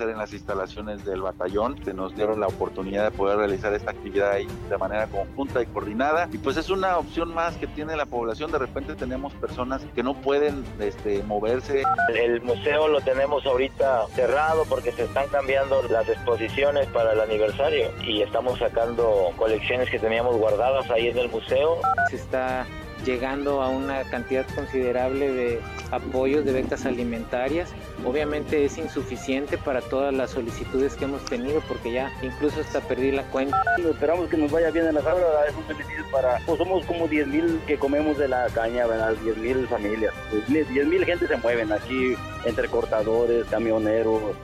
Ser en las instalaciones del batallón, que nos dieron la oportunidad de poder realizar esta actividad ahí de manera conjunta y coordinada. Y pues es una opción más que tiene la población. De repente tenemos personas que no pueden este, moverse. El museo lo tenemos ahorita cerrado porque se están cambiando las exposiciones para el aniversario y estamos sacando colecciones que teníamos guardadas ahí en el museo. Se está llegando a una cantidad considerable de apoyos de becas alimentarias. Obviamente es insuficiente para todas las solicitudes que hemos tenido porque ya incluso hasta perdí la cuenta. Esperamos que nos vaya bien en la sala, es un beneficio para, pues somos como 10 mil que comemos de la caña, ¿verdad? 10 mil familias, 10 mil gente se mueven aquí entre cortadores, camioneros.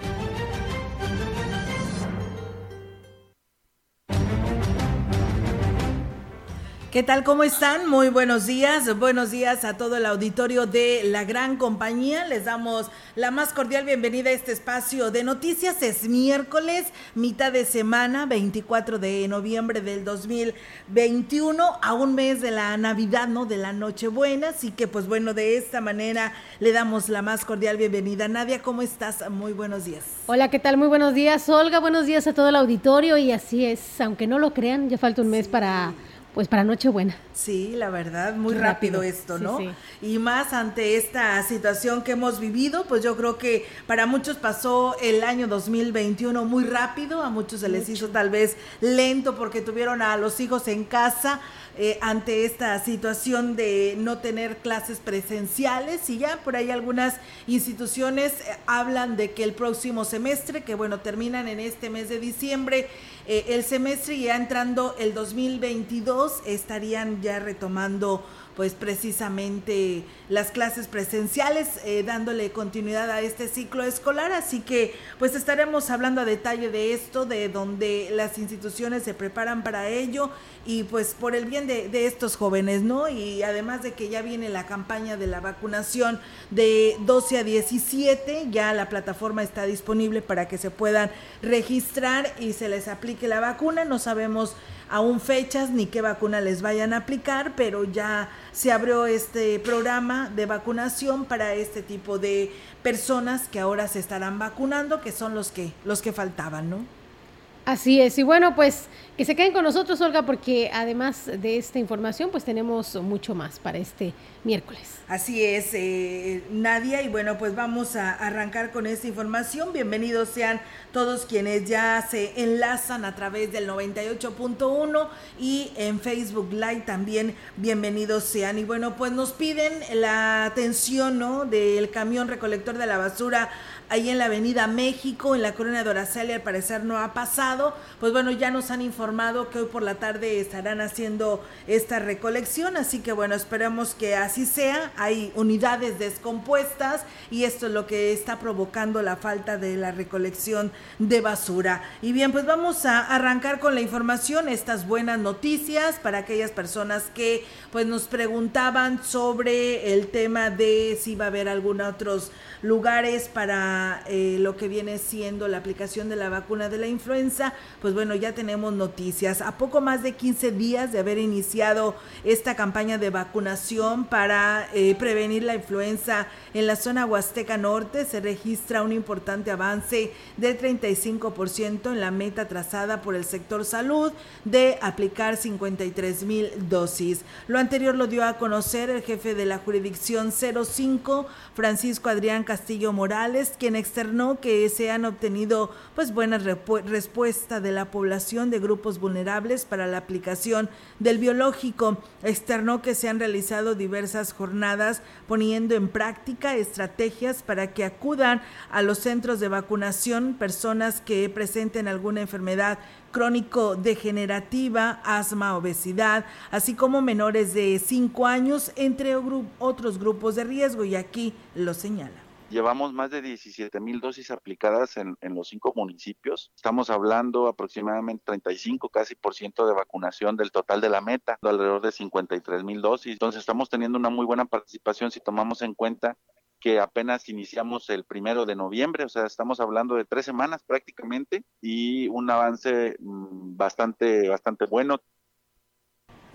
¿Qué tal? ¿Cómo están? Muy buenos días. Buenos días a todo el auditorio de la gran compañía. Les damos la más cordial bienvenida a este espacio de noticias. Es miércoles, mitad de semana, 24 de noviembre del 2021, a un mes de la Navidad, ¿no? De la Nochebuena. Así que, pues bueno, de esta manera le damos la más cordial bienvenida. Nadia, ¿cómo estás? Muy buenos días. Hola, ¿qué tal? Muy buenos días, Olga. Buenos días a todo el auditorio. Y así es, aunque no lo crean, ya falta un mes para pues para Nochebuena. Sí, la verdad, muy rápido, esto, ¿no? Y más ante esta situación que hemos vivido, pues yo creo que para muchos pasó el año 2021 muy rápido, a muchos se les hizo tal vez lento porque tuvieron a los hijos en casa eh, ante esta situación de no tener clases presenciales y ya por ahí algunas instituciones eh, hablan de que el próximo semestre, que bueno, terminan en este mes de diciembre, eh, el semestre ya entrando el 2022 estarían ya retomando pues precisamente las clases presenciales, eh, dándole continuidad a este ciclo escolar. Así que pues estaremos hablando a detalle de esto, de donde las instituciones se preparan para ello y pues por el bien de, de estos jóvenes, ¿no? Y además de que ya viene la campaña de la vacunación de 12 a 17, ya la plataforma está disponible para que se puedan registrar y se les aplique la vacuna. No sabemos aún fechas ni qué vacuna les vayan a aplicar, pero ya se abrió este programa de vacunación para este tipo de personas que ahora se estarán vacunando, que son los que los que faltaban, ¿no? Así es, y bueno, pues que se queden con nosotros, Olga, porque además de esta información, pues tenemos mucho más para este miércoles. Así es, eh, Nadia, y bueno, pues vamos a arrancar con esta información. Bienvenidos sean todos quienes ya se enlazan a través del 98.1 y en Facebook Live también bienvenidos sean. Y bueno, pues nos piden la atención, ¿no? Del camión recolector de la basura ahí en la Avenida México, en la Corona de Oracelia, al parecer no ha pasado. Pues bueno, ya nos han informado que hoy por la tarde estarán haciendo esta recolección, así que bueno, esperemos que así sea. Hay unidades descompuestas y esto es lo que está provocando la falta de la recolección de basura. Y bien, pues vamos a arrancar con la información, estas buenas noticias para aquellas personas que pues nos preguntaban sobre el tema de si va a haber algún otros lugares para eh, lo que viene siendo la aplicación de la vacuna de la influenza, pues bueno, ya tenemos noticias. A poco más de 15 días de haber iniciado esta campaña de vacunación para eh, prevenir la influenza en la zona Huasteca Norte, se registra un importante avance del 35% en la meta trazada por el sector salud de aplicar 53 mil dosis. Lo anterior lo dio a conocer el jefe de la jurisdicción 05, Francisco Adrián Castillo Morales, quien externó que se han obtenido pues buenas respuestas de la población de grupos vulnerables para la aplicación del biológico. Externó que se han realizado diversas jornadas poniendo en práctica estrategias para que acudan a los centros de vacunación personas que presenten alguna enfermedad crónico-degenerativa, asma, obesidad, así como menores de 5 años, entre otros grupos de riesgo, y aquí lo señala. Llevamos más de 17 mil dosis aplicadas en, en, los cinco municipios. Estamos hablando aproximadamente 35 casi por ciento de vacunación del total de la meta, alrededor de 53 mil dosis. Entonces estamos teniendo una muy buena participación si tomamos en cuenta que apenas iniciamos el primero de noviembre, o sea, estamos hablando de tres semanas prácticamente y un avance mm, bastante, bastante bueno.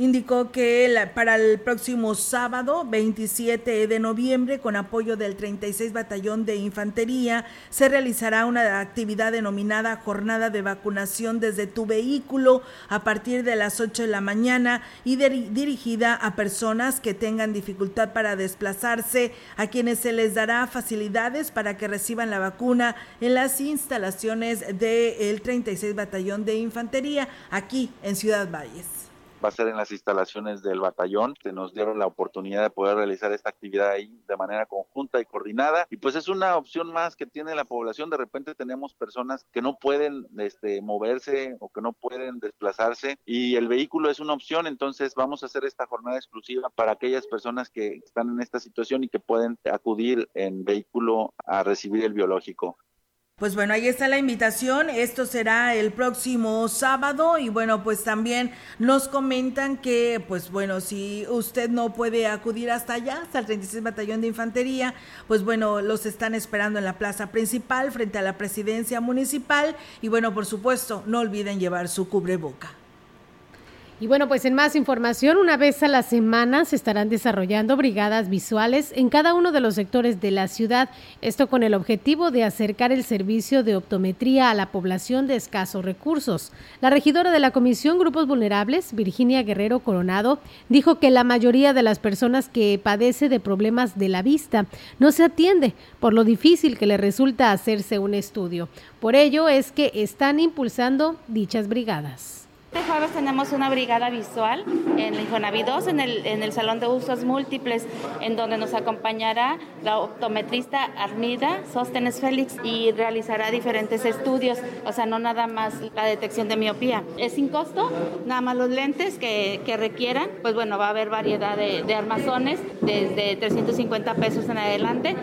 Indicó que para el próximo sábado 27 de noviembre, con apoyo del 36 Batallón de Infantería, se realizará una actividad denominada Jornada de Vacunación desde tu vehículo a partir de las 8 de la mañana y dirigida a personas que tengan dificultad para desplazarse, a quienes se les dará facilidades para que reciban la vacuna en las instalaciones del 36 Batallón de Infantería aquí en Ciudad Valles va a ser en las instalaciones del batallón. Se nos dieron la oportunidad de poder realizar esta actividad ahí de manera conjunta y coordinada. Y pues es una opción más que tiene la población. De repente tenemos personas que no pueden este, moverse o que no pueden desplazarse y el vehículo es una opción. Entonces vamos a hacer esta jornada exclusiva para aquellas personas que están en esta situación y que pueden acudir en vehículo a recibir el biológico. Pues bueno, ahí está la invitación. Esto será el próximo sábado y bueno, pues también nos comentan que, pues bueno, si usted no puede acudir hasta allá, hasta el 36 Batallón de Infantería, pues bueno, los están esperando en la plaza principal frente a la presidencia municipal y bueno, por supuesto, no olviden llevar su cubreboca. Y bueno, pues en más información, una vez a la semana se estarán desarrollando brigadas visuales en cada uno de los sectores de la ciudad, esto con el objetivo de acercar el servicio de optometría a la población de escasos recursos. La regidora de la Comisión Grupos Vulnerables, Virginia Guerrero Coronado, dijo que la mayoría de las personas que padece de problemas de la vista no se atiende por lo difícil que le resulta hacerse un estudio. Por ello es que están impulsando dichas brigadas. Este jueves tenemos una brigada visual en el Infonavi 2, en el, en el Salón de Usos Múltiples, en donde nos acompañará la optometrista Armida Sóstenes Félix y realizará diferentes estudios, o sea, no nada más la detección de miopía. Es sin costo, nada más los lentes que, que requieran, pues bueno, va a haber variedad de armazones desde 350 pesos en adelante.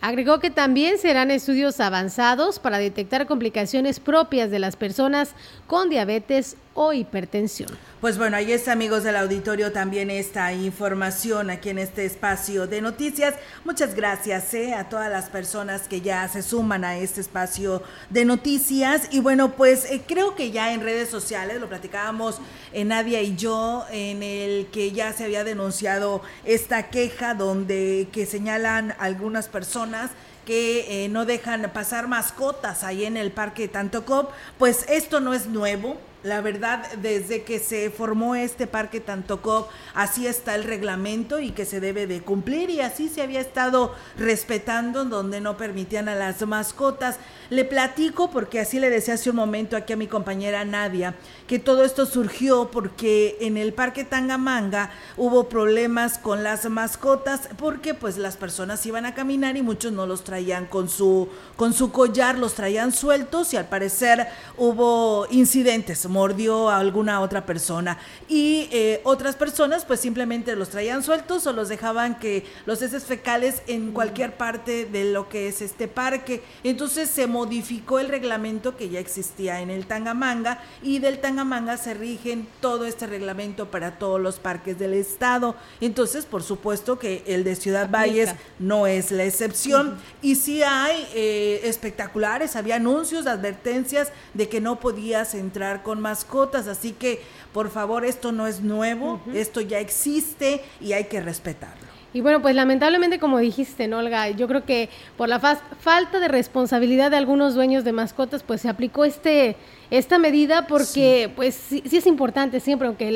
Agregó que también serán estudios avanzados para detectar complicaciones propias de las personas con diabetes o hipertensión. Pues bueno, ahí está amigos del auditorio también esta información aquí en este espacio de noticias. Muchas gracias eh, a todas las personas que ya se suman a este espacio de noticias. Y bueno, pues eh, creo que ya en redes sociales, lo platicábamos eh, Nadia y yo, en el que ya se había denunciado esta queja donde que señalan algunas personas que no dejan pasar mascotas ahí en el parque Tantocop, pues esto no es nuevo, la verdad, desde que se formó este parque Tantocop, así está el reglamento y que se debe de cumplir y así se había estado respetando donde no permitían a las mascotas. Le platico porque así le decía hace un momento aquí a mi compañera Nadia que todo esto surgió porque en el parque Tangamanga hubo problemas con las mascotas porque pues las personas iban a caminar y muchos no los traían con su con su collar, los traían sueltos y al parecer hubo incidentes mordió a alguna otra persona. Y eh, otras personas pues simplemente los traían sueltos o los dejaban que los heces fecales en cualquier parte de lo que es este parque. Entonces se modificó el reglamento que ya existía en el Tangamanga y del Tangamanga se rigen todo este reglamento para todos los parques del estado. Entonces, por supuesto que el de Ciudad Valles no es la excepción. Y sí hay eh, espectaculares, había anuncios, advertencias de que no podías entrar con mascotas, así que por favor esto no es nuevo, esto ya existe y hay que respetarlo. Y bueno, pues lamentablemente, como dijiste, ¿no, Olga? Yo creo que por la falta de responsabilidad de algunos dueños de mascotas, pues se aplicó este esta medida porque, pues sí, es importante siempre, aunque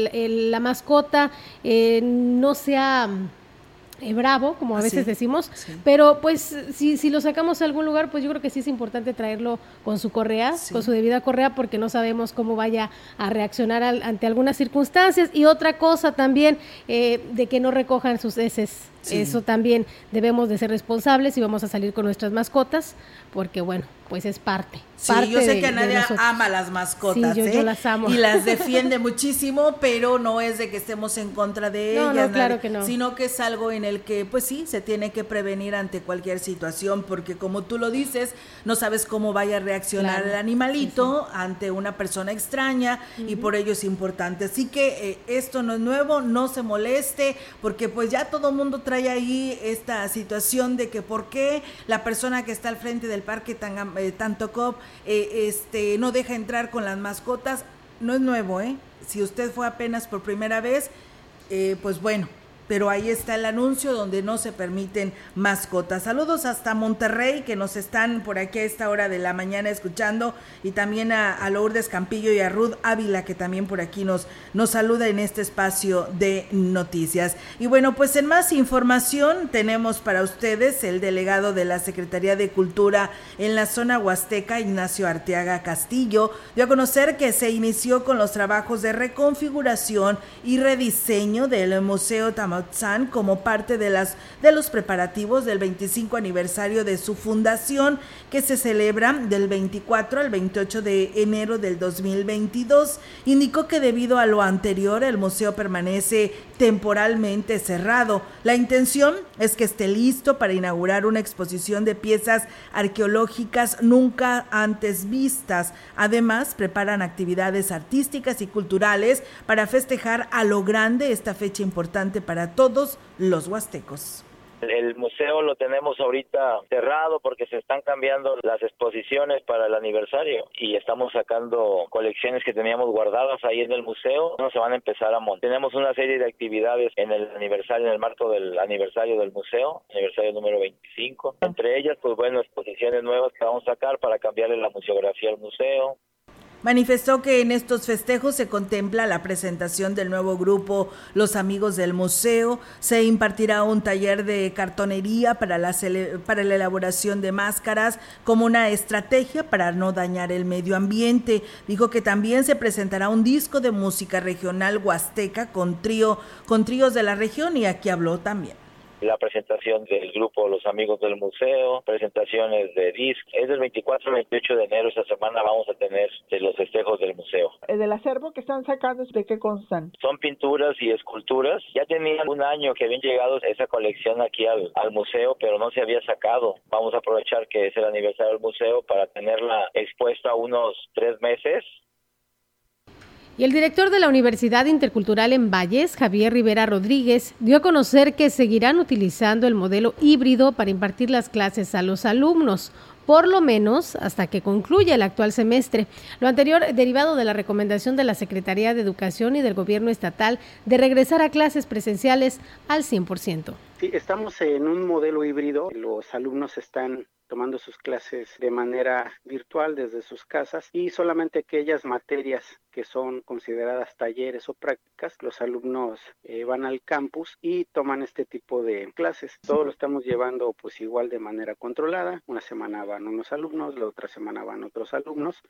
la mascota eh, no sea eh, bravo, como a ah, veces decimos, pero pues si, si lo sacamos a algún lugar, pues yo creo que sí es importante traerlo con su correa, con su debida correa, porque no sabemos cómo vaya a reaccionar ante algunas circunstancias. Y otra cosa también, eh, de que no recojan sus heces. Eso también debemos de ser responsables y vamos a salir con nuestras mascotas, porque bueno, pues es parte. Sí, yo sé que nadie ama las mascotas, sí, yo, ¿eh? las amo. Y las defiende muchísimo, pero no es de que estemos en contra de ellas, claro que no. sino que es algo en el que, pues sí, se tiene que prevenir ante cualquier situación, porque como tú lo dices, no sabes cómo vaya a reaccionar el animalito ante una persona extraña y por ello es importante. Así que eh, esto no es nuevo, no se moleste, porque pues ya todo mundo Trae ahí esta situación de que por qué la persona que está al frente del parque eh, Tanto Cop eh, este, no deja entrar con las mascotas. No es nuevo, ¿eh? Si usted fue apenas por primera vez, eh, pues bueno, pero ahí está el anuncio donde no se permiten mascotas. Saludos hasta Monterrey que nos están por aquí a esta hora de la mañana escuchando y también a, Lourdes Campillo y a Ruth Ávila que también por aquí nos, nos saluda en este espacio de noticias. Y bueno, pues en más información tenemos para ustedes el delegado de la Secretaría de Cultura en la zona huasteca, Ignacio Arteaga Castillo, dio a conocer que se inició con los trabajos de reconfiguración y rediseño del Museo Tamaulipas como parte de, las, de los preparativos del 25 aniversario de su fundación que se celebra del 24 al 28 de enero del 2022. Indicó que debido a lo anterior el museo permanece temporalmente cerrado. La intención es que esté listo para inaugurar una exposición de piezas arqueológicas nunca antes vistas. Además, preparan actividades artísticas y culturales para festejar a lo grande esta fecha importante para todos los huastecos. El museo lo tenemos ahorita cerrado porque se están cambiando las exposiciones para el aniversario y estamos sacando colecciones que teníamos guardadas ahí en el museo. No se van a empezar a montar. Tenemos una serie de actividades en el aniversario, en el marco del aniversario del museo, aniversario número 25. Entre ellas, pues bueno, exposiciones nuevas que vamos a sacar para cambiarle la museografía al museo. Manifestó que en estos festejos se contempla la presentación del nuevo grupo Los Amigos del Museo, se impartirá un taller de cartonería para la, para la elaboración de máscaras como una estrategia para no dañar el medio ambiente. Dijo que también se presentará un disco de música regional huasteca con, trío, con tríos de la región y aquí habló también la presentación del grupo Los Amigos del Museo, presentaciones de disc. Es del 24 al 28 de enero, esta semana vamos a tener de los festejos del museo. ¿El del acervo que están sacando de qué constan? Son pinturas y esculturas. Ya tenían un año que habían llegado esa colección aquí al, al museo, pero no se había sacado. Vamos a aprovechar que es el aniversario del museo para tenerla expuesta unos tres meses y el director de la Universidad Intercultural en Valles, Javier Rivera Rodríguez, dio a conocer que seguirán utilizando el modelo híbrido para impartir las clases a los alumnos, por lo menos hasta que concluya el actual semestre. Lo anterior derivado de la recomendación de la Secretaría de Educación y del Gobierno Estatal de regresar a clases presenciales al 100%. Sí, estamos en un modelo híbrido. Los alumnos están tomando sus clases de manera virtual desde sus casas y solamente aquellas materias que son consideradas talleres o prácticas, los alumnos eh, van al campus y toman este tipo de clases. Todo lo estamos llevando pues igual de manera controlada. Una semana van unos alumnos, la otra semana van otros alumnos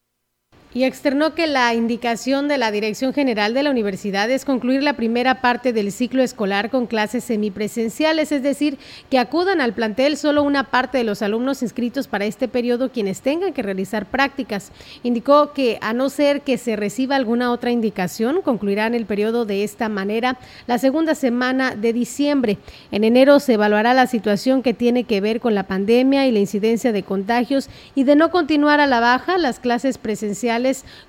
y externó que la indicación de la Dirección General de la Universidad es concluir la primera parte del ciclo escolar con clases semipresenciales, es decir, que acudan al plantel solo una parte de los alumnos inscritos para este periodo quienes tengan que realizar prácticas. Indicó que a no ser que se reciba alguna otra indicación, concluirán el periodo de esta manera la segunda semana de diciembre. En enero se evaluará la situación que tiene que ver con la pandemia y la incidencia de contagios y de no continuar a la baja las clases presenciales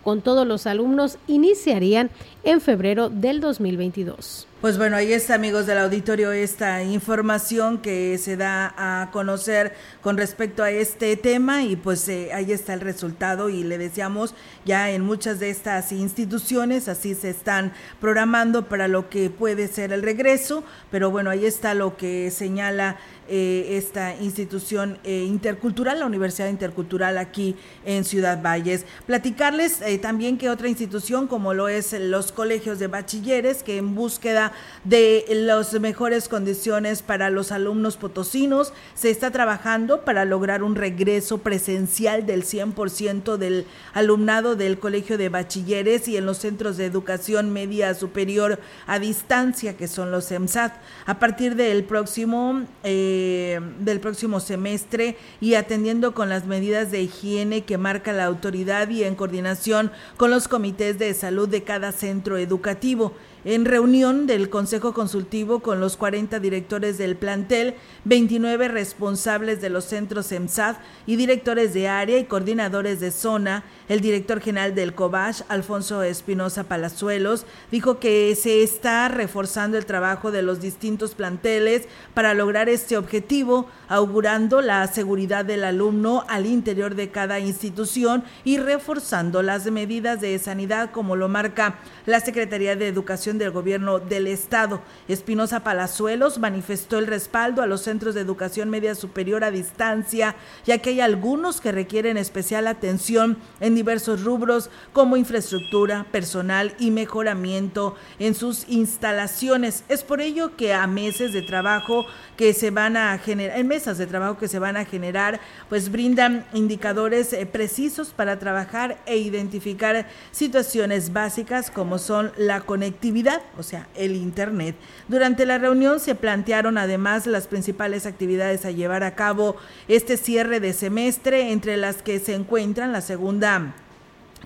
con todos los alumnos iniciarían en febrero del 2022. Pues bueno, ahí está, amigos del auditorio, esta información que se da a conocer con respecto a este tema y pues eh, ahí está el resultado y le deseamos ya en muchas de estas instituciones así se están programando para lo que puede ser el regreso, pero bueno, ahí está lo que señala eh, esta institución eh, intercultural, la Universidad Intercultural aquí en Ciudad Valles. Platicarles también que otra institución como lo es los colegios de bachilleres que en búsqueda de las mejores condiciones para los alumnos potosinos. Se está trabajando para lograr un regreso presencial del 100% del alumnado del Colegio de Bachilleres y en los centros de educación media superior a distancia, que son los EMSAT, a partir del próximo, eh, del próximo semestre y atendiendo con las medidas de higiene que marca la autoridad y en coordinación con los comités de salud de cada centro educativo. En reunión de del Consejo Consultivo con los 40 directores del plantel, 29 responsables de los centros EMSAD y directores de área y coordinadores de zona, el director general del COBASH, Alfonso Espinosa Palazuelos, dijo que se está reforzando el trabajo de los distintos planteles para lograr este objetivo, augurando la seguridad del alumno al interior de cada institución y reforzando las medidas de sanidad como lo marca la Secretaría de Educación del Gobierno del Estado. Espinosa Palazuelos manifestó el respaldo a los centros de educación media superior a distancia, ya que hay algunos que requieren especial atención en diversos rubros como infraestructura, personal y mejoramiento en sus instalaciones. Es por ello que a meses de trabajo que se van a generar, en mesas de trabajo que se van a generar, pues brindan indicadores eh, precisos para trabajar e identificar situaciones básicas como son la conectividad, o sea, el Internet. Durante la reunión se plantearon además las principales actividades a llevar a cabo este cierre de semestre, entre las que se encuentran la segunda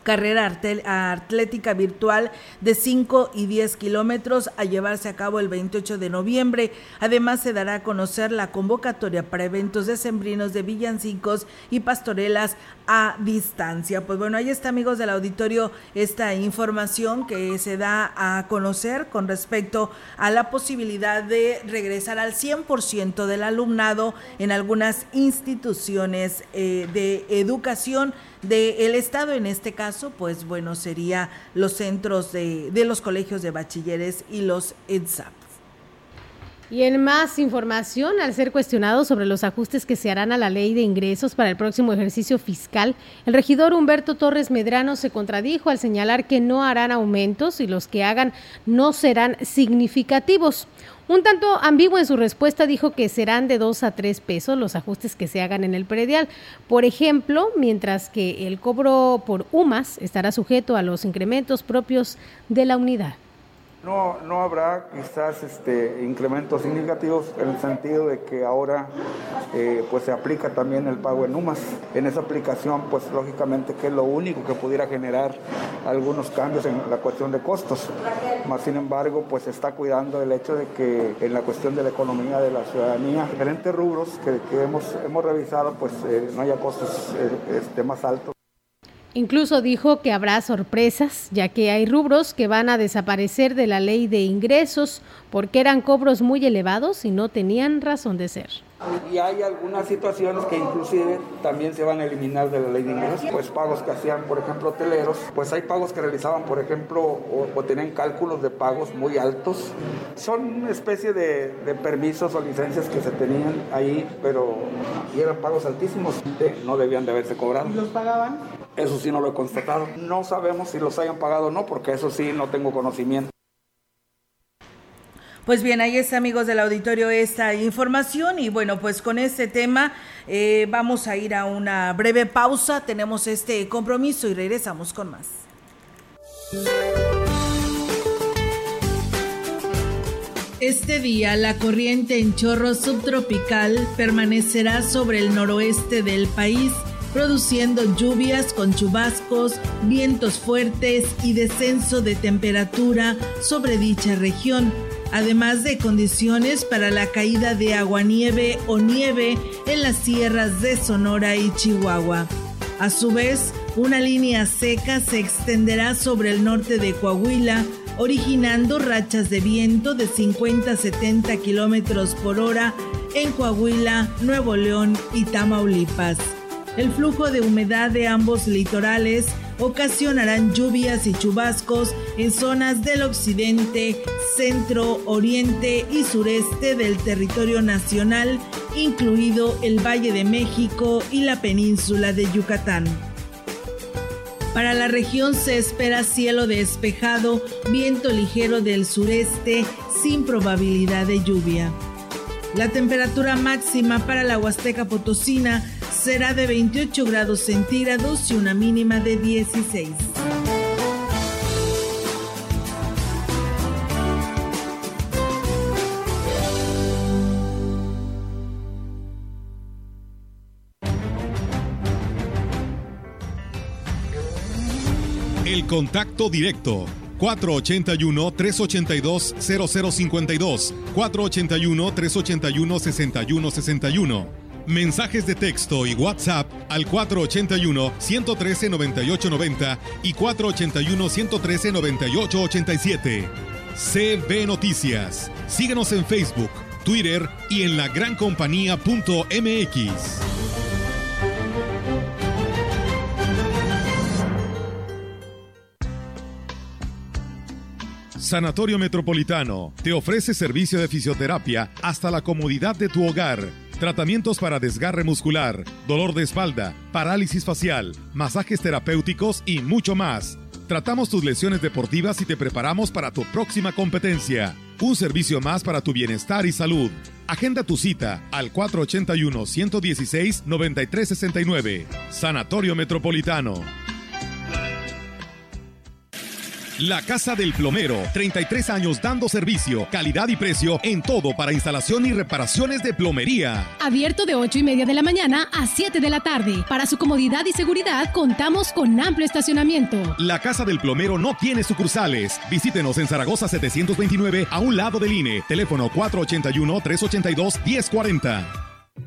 carrera atlética virtual de 5 y 10 kilómetros a llevarse a cabo el 28 de noviembre. Además, se dará a conocer la convocatoria para eventos decembrinos de villancicos y pastorelas a distancia. Pues bueno, ahí está, amigos del auditorio, esta información que se da a conocer con respecto a la posibilidad de regresar al 100% del alumnado en algunas instituciones eh, de educación del Estado, en este caso, pues bueno, sería los centros de, de los colegios de bachilleres y los EDSAP. Y en más información, al ser cuestionado sobre los ajustes que se harán a la ley de ingresos para el próximo ejercicio fiscal, el regidor Humberto Torres Medrano se contradijo al señalar que no harán aumentos y los que hagan no serán significativos. Un tanto ambiguo en su respuesta dijo que serán de 2 a 3 pesos los ajustes que se hagan en el predial. Por ejemplo, mientras que el cobro por UMAS estará sujeto a los incrementos propios de la unidad. No, no habrá quizás este, incrementos significativos en el sentido de que ahora eh, pues se aplica también el pago en UMAS. En esa aplicación, pues lógicamente que es lo único que pudiera generar algunos cambios en la cuestión de costos. Más sin embargo, pues se está cuidando el hecho de que en la cuestión de la economía de la ciudadanía, diferentes rubros que, hemos, hemos revisado, pues eh, no haya costos eh, este, más altos. Incluso dijo que habrá sorpresas, ya que hay rubros que van a desaparecer de la ley de ingresos porque eran cobros muy elevados y no tenían razón de ser. Y hay algunas situaciones que inclusive también se van a eliminar de la ley de ingresos, pues pagos que hacían, por ejemplo, hoteleros, pues hay pagos que realizaban, por ejemplo, o, tenían cálculos de pagos muy altos. Son una especie de, permisos o licencias que se tenían ahí, pero y eran pagos altísimos, no debían de haberse cobrado. ¿Y los pagaban? Eso sí no lo he constatado. No sabemos si los hayan pagado o no, porque eso sí no tengo conocimiento. Pues bien, ahí está, amigos del auditorio, esta información. Y bueno, pues con este tema eh, vamos a ir a una breve pausa. Tenemos este compromiso y regresamos con más. Este día la corriente en chorro subtropical permanecerá sobre el noroeste del país produciendo lluvias con chubascos, vientos fuertes y descenso de temperatura sobre dicha región, además de condiciones para la caída de aguanieve o nieve en las sierras de Sonora y Chihuahua. A su vez, una línea seca se extenderá sobre el norte de Coahuila, originando rachas de viento de 50 a 70 kilómetros por hora en Coahuila, Nuevo León y Tamaulipas. El flujo de humedad de ambos litorales ocasionarán lluvias y chubascos en zonas del occidente, centro, oriente y sureste del territorio nacional, incluido el Valle de México y la península de Yucatán. Para la región se espera cielo despejado, viento ligero del sureste sin probabilidad de lluvia. La temperatura máxima para la Huasteca Potosina será de 28 grados centígrados y una mínima de 16. El contacto directo 481-382-0052, 481-381-6161. Mensajes de texto y WhatsApp al 481-113-9890 y 481-113-9887. CB Noticias. Síguenos en Facebook, Twitter y en la lagrancompañía.mx. Sanatorio Metropolitano te ofrece servicio de fisioterapia hasta la comodidad de tu hogar. Tratamientos para desgarre muscular, dolor de espalda, parálisis facial, masajes terapéuticos y mucho más. Tratamos tus lesiones deportivas y te preparamos para tu próxima competencia. Un servicio más para tu bienestar y salud. Agenda tu cita al 481-116-9369. Sanatorio Metropolitano. La Casa del Plomero, 33 años dando servicio, calidad y precio en todo para instalación y reparaciones de plomería. Abierto de 8 y media de la mañana a 7 de la tarde. Para su comodidad y seguridad, contamos con amplio estacionamiento. La Casa del Plomero no tiene sucursales. Visítenos en Zaragoza 729 a un lado del INE. Teléfono 481-382-1040.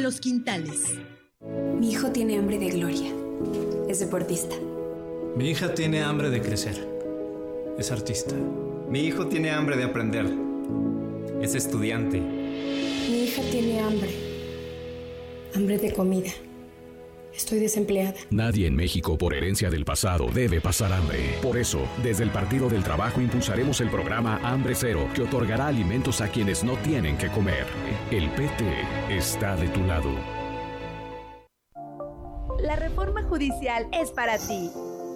Los Quintales. Mi hijo tiene hambre de gloria. Es deportista. Mi hija tiene hambre de crecer. Es artista. Mi hijo tiene hambre de aprender. Es estudiante. Mi hija tiene hambre. Hambre de comida. Estoy desempleada. Nadie en México por herencia del pasado debe pasar hambre. Por eso, desde el Partido del Trabajo impulsaremos el programa Hambre Cero, que otorgará alimentos a quienes no tienen que comer. El PT está de tu lado. La reforma judicial es para ti.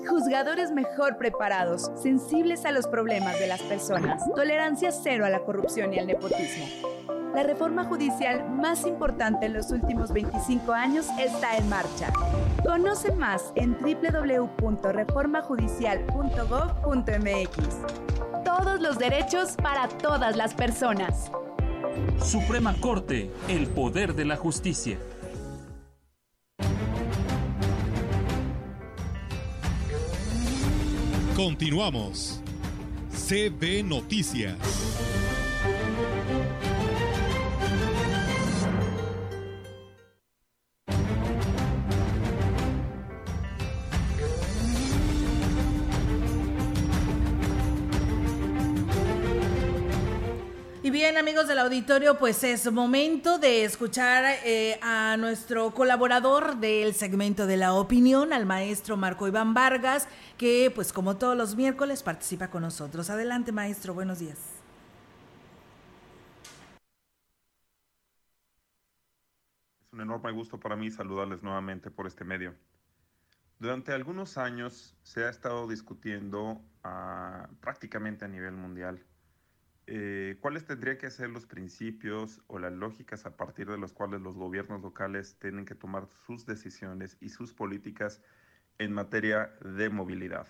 Juzgadores mejor preparados, sensibles a los problemas de las personas, tolerancia cero a la corrupción y al nepotismo. La reforma judicial más importante en los últimos 25 años está en marcha. Conoce más en www.reformajudicial.gov.mx. Todos los derechos para todas las personas. Suprema Corte, el poder de la justicia. Continuamos. CB Noticias. Bien, amigos del auditorio, pues es momento de escuchar eh, a nuestro colaborador del segmento de la opinión, al maestro Marco Iván Vargas, que pues como todos los miércoles participa con nosotros. Adelante, maestro, buenos días. Es un enorme gusto para mí saludarles nuevamente por este medio. Durante algunos años se ha estado discutiendo ah, prácticamente a nivel mundial eh, cuáles tendrían que ser los principios o las lógicas a partir de los cuales los gobiernos locales tienen que tomar sus decisiones y sus políticas en materia de movilidad.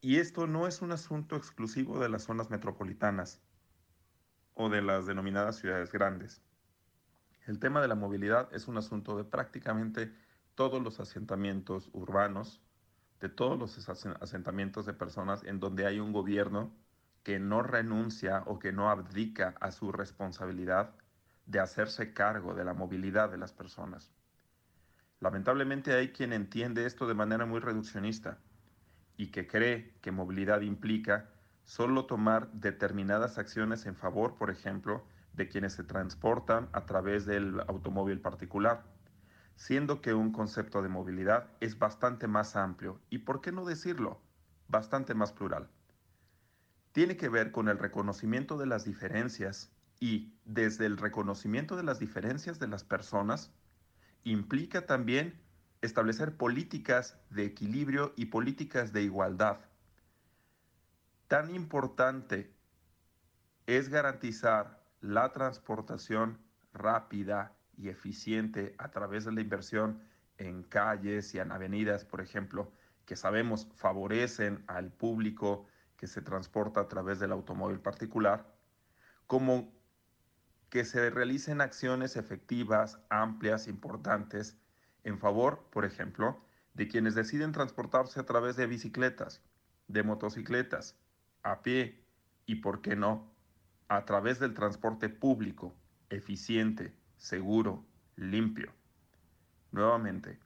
Y esto no es un asunto exclusivo de las zonas metropolitanas o de las denominadas ciudades grandes. El tema de la movilidad es un asunto de prácticamente todos los asentamientos urbanos, de todos los asentamientos de personas en donde hay un gobierno que no renuncia o que no abdica a su responsabilidad de hacerse cargo de la movilidad de las personas. Lamentablemente hay quien entiende esto de manera muy reduccionista y que cree que movilidad implica solo tomar determinadas acciones en favor, por ejemplo, de quienes se transportan a través del automóvil particular, siendo que un concepto de movilidad es bastante más amplio y, por qué no decirlo, bastante más plural tiene que ver con el reconocimiento de las diferencias y desde el reconocimiento de las diferencias de las personas implica también establecer políticas de equilibrio y políticas de igualdad. tan importante es garantizar la transportación rápida y eficiente a través de la inversión en calles y en avenidas, por ejemplo, que sabemos favorecen al público que se transporta a través del automóvil particular, como que se realicen acciones efectivas, amplias, importantes, en favor, por ejemplo, de quienes deciden transportarse a través de bicicletas, de motocicletas, a pie y, por qué no, a través del transporte público, eficiente, seguro, limpio. Nuevamente,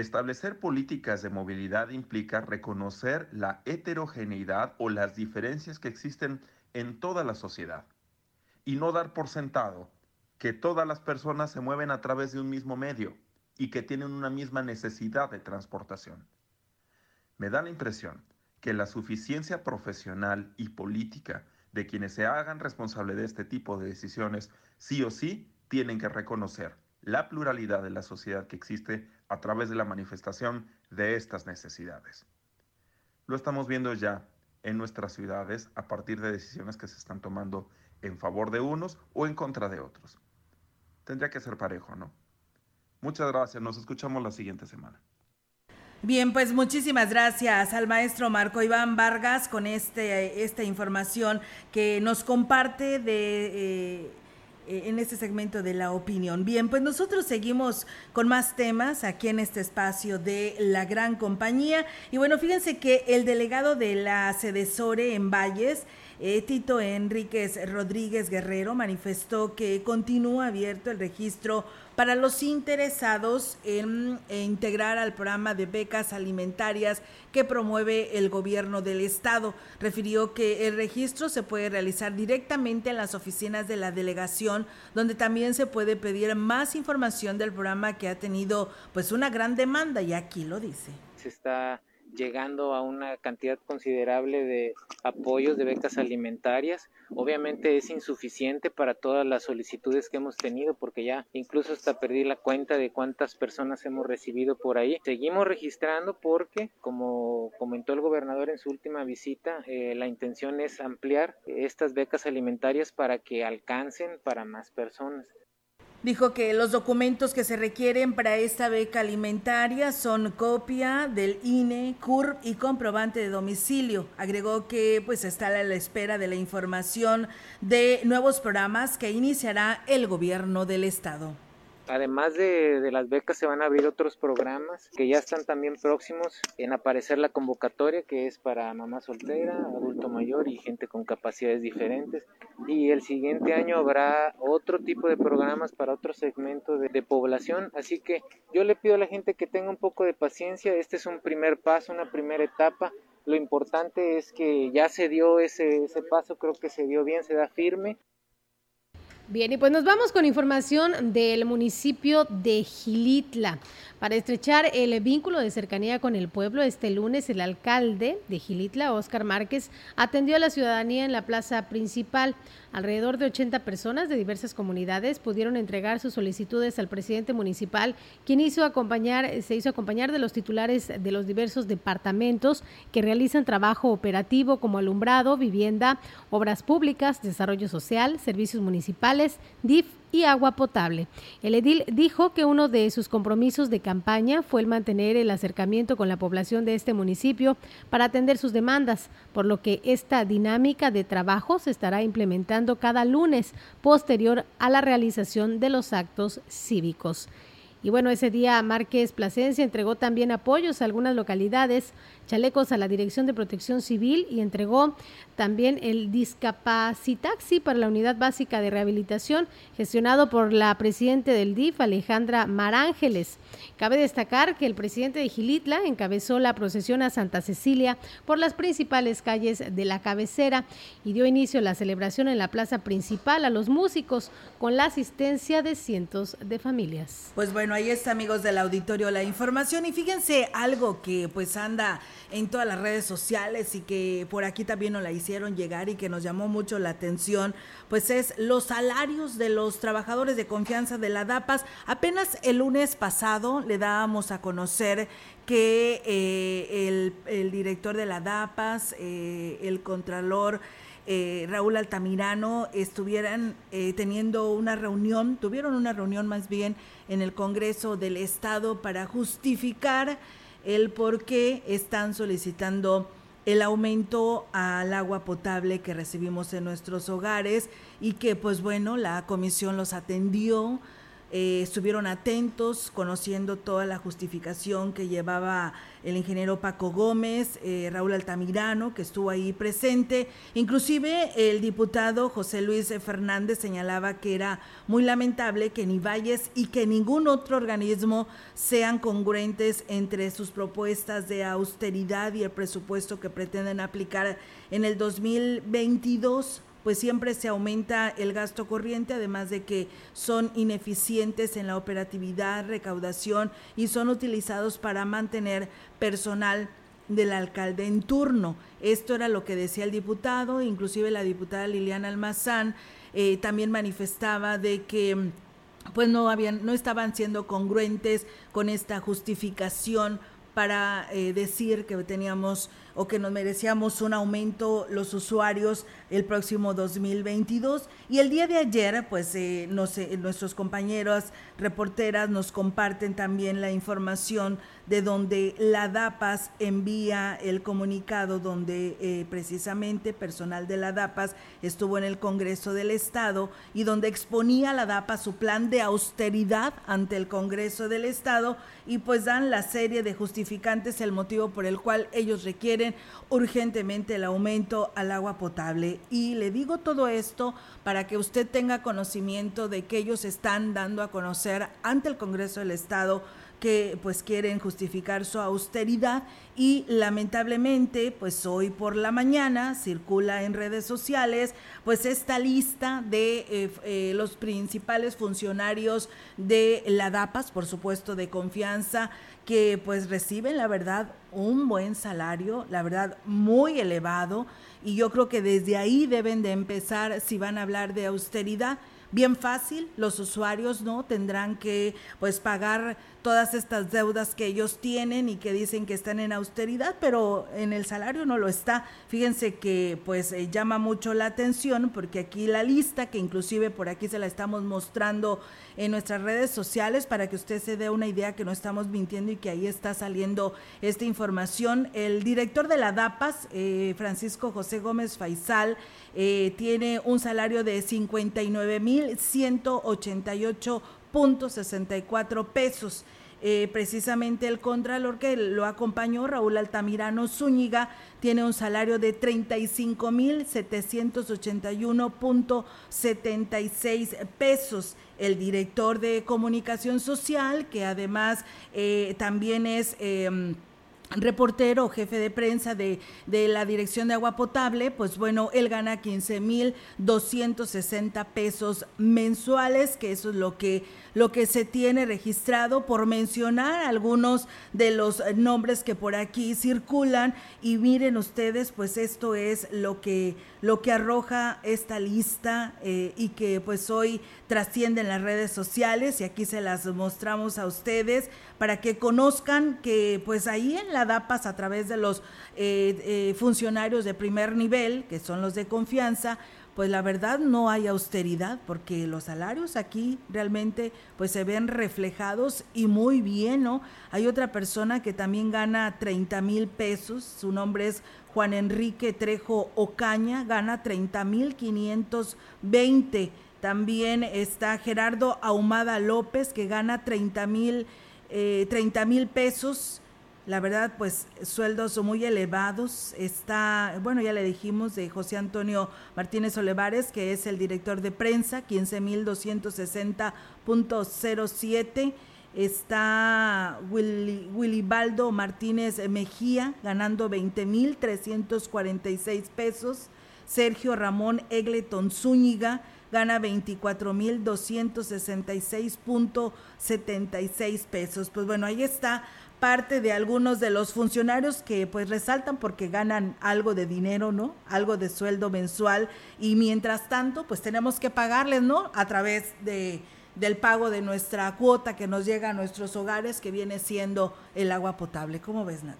establecer políticas de movilidad implica reconocer la heterogeneidad o las diferencias que existen en toda la sociedad y no dar por sentado que todas las personas se mueven a través de un mismo medio y que tienen una misma necesidad de transportación. Me da la impresión que la suficiencia profesional y política de quienes se hagan responsable de este tipo de decisiones sí o sí tienen que reconocer la pluralidad de la sociedad que existe a través de la manifestación de estas necesidades. Lo estamos viendo ya en nuestras ciudades a partir de decisiones que se están tomando en favor de unos o en contra de otros. Tendría que ser parejo, ¿no? Muchas gracias, nos escuchamos la siguiente semana. Bien, pues muchísimas gracias al maestro Marco Iván Vargas con este, esta información que nos comparte de... Eh, en este segmento de la opinión. Bien, pues nosotros seguimos con más temas aquí en este espacio de la gran compañía. Y bueno, fíjense que el delegado de la Sedesore en Valles, eh, Tito Enríquez Rodríguez Guerrero, manifestó que continúa abierto el registro para los interesados en, integrar al programa de becas alimentarias que promueve el gobierno del estado. Refirió que el registro se puede realizar directamente en las oficinas de la delegación, donde también se puede pedir más información del programa que ha tenido pues una gran demanda y aquí lo dice. Se está llegando a una cantidad considerable de apoyos de becas alimentarias. Obviamente es insuficiente para todas las solicitudes que hemos tenido porque ya incluso hasta perdí la cuenta de cuántas personas hemos recibido por ahí. Seguimos registrando porque, como comentó el gobernador en su última visita, eh, la intención es ampliar estas becas alimentarias para que alcancen para más personas. Dijo que los documentos que se requieren para esta beca alimentaria son copia del INE, CURP y comprobante de domicilio. Agregó que pues está a la espera de la información de nuevos programas que iniciará el gobierno del estado. Además de, las becas se van a abrir otros programas que ya están también próximos en aparecer la convocatoria que es para mamá soltera, adulto mayor y gente con capacidades diferentes. Y el siguiente año habrá otro tipo de programas para otro segmento de, población. Así que yo le pido a la gente que tenga un poco de paciencia. Este es un primer paso, una primera etapa. Lo importante es que ya se dio ese, ese paso, creo que se dio bien, se da firme Bien, y pues nos vamos con información del municipio de Gilitla. Para estrechar el vínculo de cercanía con el pueblo, este lunes el alcalde de Gilitla, Óscar Márquez, atendió a la ciudadanía en la plaza principal. Alrededor de 80 personas de diversas comunidades pudieron entregar sus solicitudes al presidente municipal, quien hizo acompañar, se hizo acompañar de los titulares de los diversos departamentos que realizan trabajo operativo como alumbrado, vivienda, obras públicas, desarrollo social, servicios municipales, DIF y agua potable. El edil dijo que uno de sus compromisos de campaña fue el mantener el acercamiento con la población de este municipio para atender sus demandas, por lo que esta dinámica de trabajo se estará implementando cada lunes posterior a la realización de los actos cívicos. Y bueno, ese día Márquez Plasencia entregó también apoyos a algunas localidades chalecos a la Dirección de Protección Civil y entregó también el Discapacitaxi para la Unidad Básica de Rehabilitación, gestionado por la presidente del DIF, Alejandra Marángeles. Cabe destacar que el presidente de Gilitla encabezó la procesión a Santa Cecilia por las principales calles de la cabecera y dio inicio a la celebración en la plaza principal a los músicos con la asistencia de cientos de familias. Pues bueno, ahí está amigos del auditorio la información y fíjense algo que pues anda en todas las redes sociales y que por aquí también nos la hicieron llegar y que nos llamó mucho la atención, pues es los salarios de los trabajadores de confianza de la DAPAS. Apenas el lunes pasado le dábamos a conocer que eh, el, director de la DAPAS, eh, el contralor, eh, Raúl Altamirano estuvieran eh, teniendo una reunión, tuvieron una reunión más bien en el Congreso del Estado para justificar el por qué están solicitando el aumento al agua potable que recibimos en nuestros hogares y que pues bueno, la comisión los atendió, eh, estuvieron atentos, conociendo toda la justificación que llevaba el ingeniero Paco Gómez, eh, Raúl Altamirano, que estuvo ahí presente. Inclusive el diputado José Luis Fernández señalaba que era muy lamentable que ni Valles y que ningún otro organismo sean congruentes entre sus propuestas de austeridad y el presupuesto que pretenden aplicar en el 2022 pues siempre se aumenta el gasto corriente, además de que son ineficientes en la operatividad, recaudación y son utilizados para mantener personal del alcalde en turno. Esto era lo que decía el diputado, inclusive la diputada Liliana Almazán eh, también manifestaba de que pues no habían, no estaban siendo congruentes con esta justificación para eh, decir que teníamos o que nos merecíamos un aumento los usuarios el próximo 2022. Y el día de ayer, pues eh, nuestros compañeros reporteras nos comparten también la información de donde la DAPAS envía el comunicado donde eh, precisamente personal de la DAPAS estuvo en el Congreso del Estado y donde exponía la DAPAS su plan de austeridad ante el Congreso del Estado y pues dan la serie de justificantes el motivo por el cual ellos requieren urgentemente el aumento al agua potable. Y le digo todo esto para que usted tenga conocimiento de que ellos están dando a conocer ante el Congreso del Estado que pues quieren justificar su austeridad y lamentablemente pues hoy por la mañana circula en redes sociales pues esta lista de eh, eh, los principales funcionarios de la DAPAS, por supuesto de confianza, que pues reciben la verdad un buen salario, la verdad muy elevado. Y yo creo que desde ahí deben de empezar si van a hablar de austeridad bien fácil, los usuarios no tendrán que pues pagar todas estas deudas que ellos tienen y que dicen que están en austeridad, pero en el salario no lo está. Fíjense que pues eh, llama mucho la atención porque aquí la lista, que inclusive por aquí se la estamos mostrando en nuestras redes sociales para que usted se dé una idea que no estamos mintiendo y que ahí está saliendo esta información. El director de la DAPAS, eh, Francisco José Gómez Faisal, eh, tiene un salario de 59.188.64 pesos. Eh, precisamente el Contralor que lo acompañó, Raúl Altamirano Zúñiga, tiene un salario de 35.781.76 pesos. El director de comunicación social, que además eh, también es... Em, reportero jefe de prensa de, de, la Dirección de Agua Potable, pues bueno, él gana 15 mil 260 pesos mensuales, que eso es lo que lo que se tiene registrado por mencionar algunos de los nombres que por aquí circulan. Y miren ustedes pues esto es lo que lo que arroja esta lista eh, y que pues hoy trasciende en las redes sociales y aquí se las mostramos a ustedes para que conozcan que pues ahí en la DAPAS a través de los eh, eh, funcionarios de primer nivel que son los de confianza pues la verdad no hay austeridad porque los salarios aquí realmente pues se ven reflejados y muy bien, ¿no? Hay otra persona que también gana 30 mil pesos, su nombre es Juan Enrique Trejo Ocaña, gana 30 mil 520. También está Gerardo Ahumada López que gana 30 mil eh, mil pesos la verdad, pues sueldos muy elevados. Está, bueno, ya le dijimos de José Antonio Martínez Olivares, que es el director de prensa, 15.260.07. Está Willy, Willibaldo Martínez Mejía, ganando 20.346 pesos. Sergio Ramón Egleton Zúñiga, gana 24.266.76 pesos. Pues bueno, ahí está parte de algunos de los funcionarios que pues resaltan porque ganan algo de dinero, ¿no? Algo de sueldo mensual y mientras tanto pues tenemos que pagarles, ¿no? A través de del pago de nuestra cuota que nos llega a nuestros hogares que viene siendo el agua potable. ¿Cómo ves, Nadia?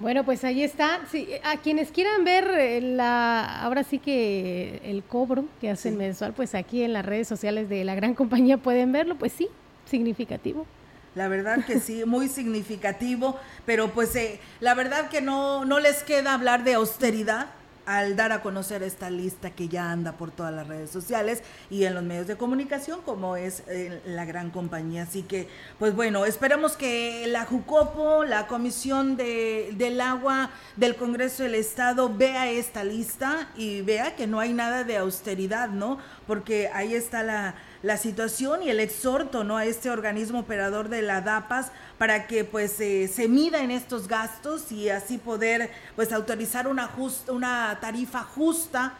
Bueno, pues ahí está. Sí, a quienes quieran ver eh, la, ahora sí que el cobro que hacen mensual, pues aquí en las redes sociales de la gran compañía pueden verlo, pues sí, significativo. La verdad que sí, muy significativo, pero pues eh, la verdad que no, no les queda hablar de austeridad, al dar a conocer esta lista que ya anda por todas las redes sociales y en los medios de comunicación como es eh, la gran compañía. Así que, pues bueno, esperamos que la Jucopo, la Comisión de, del Agua del Congreso del Estado vea esta lista y vea que no hay nada de austeridad, ¿no? Porque ahí está la la situación y el exhorto ¿no? a este organismo operador de la DAPAS para que pues se mida en estos gastos y así poder pues autorizar una, una tarifa justa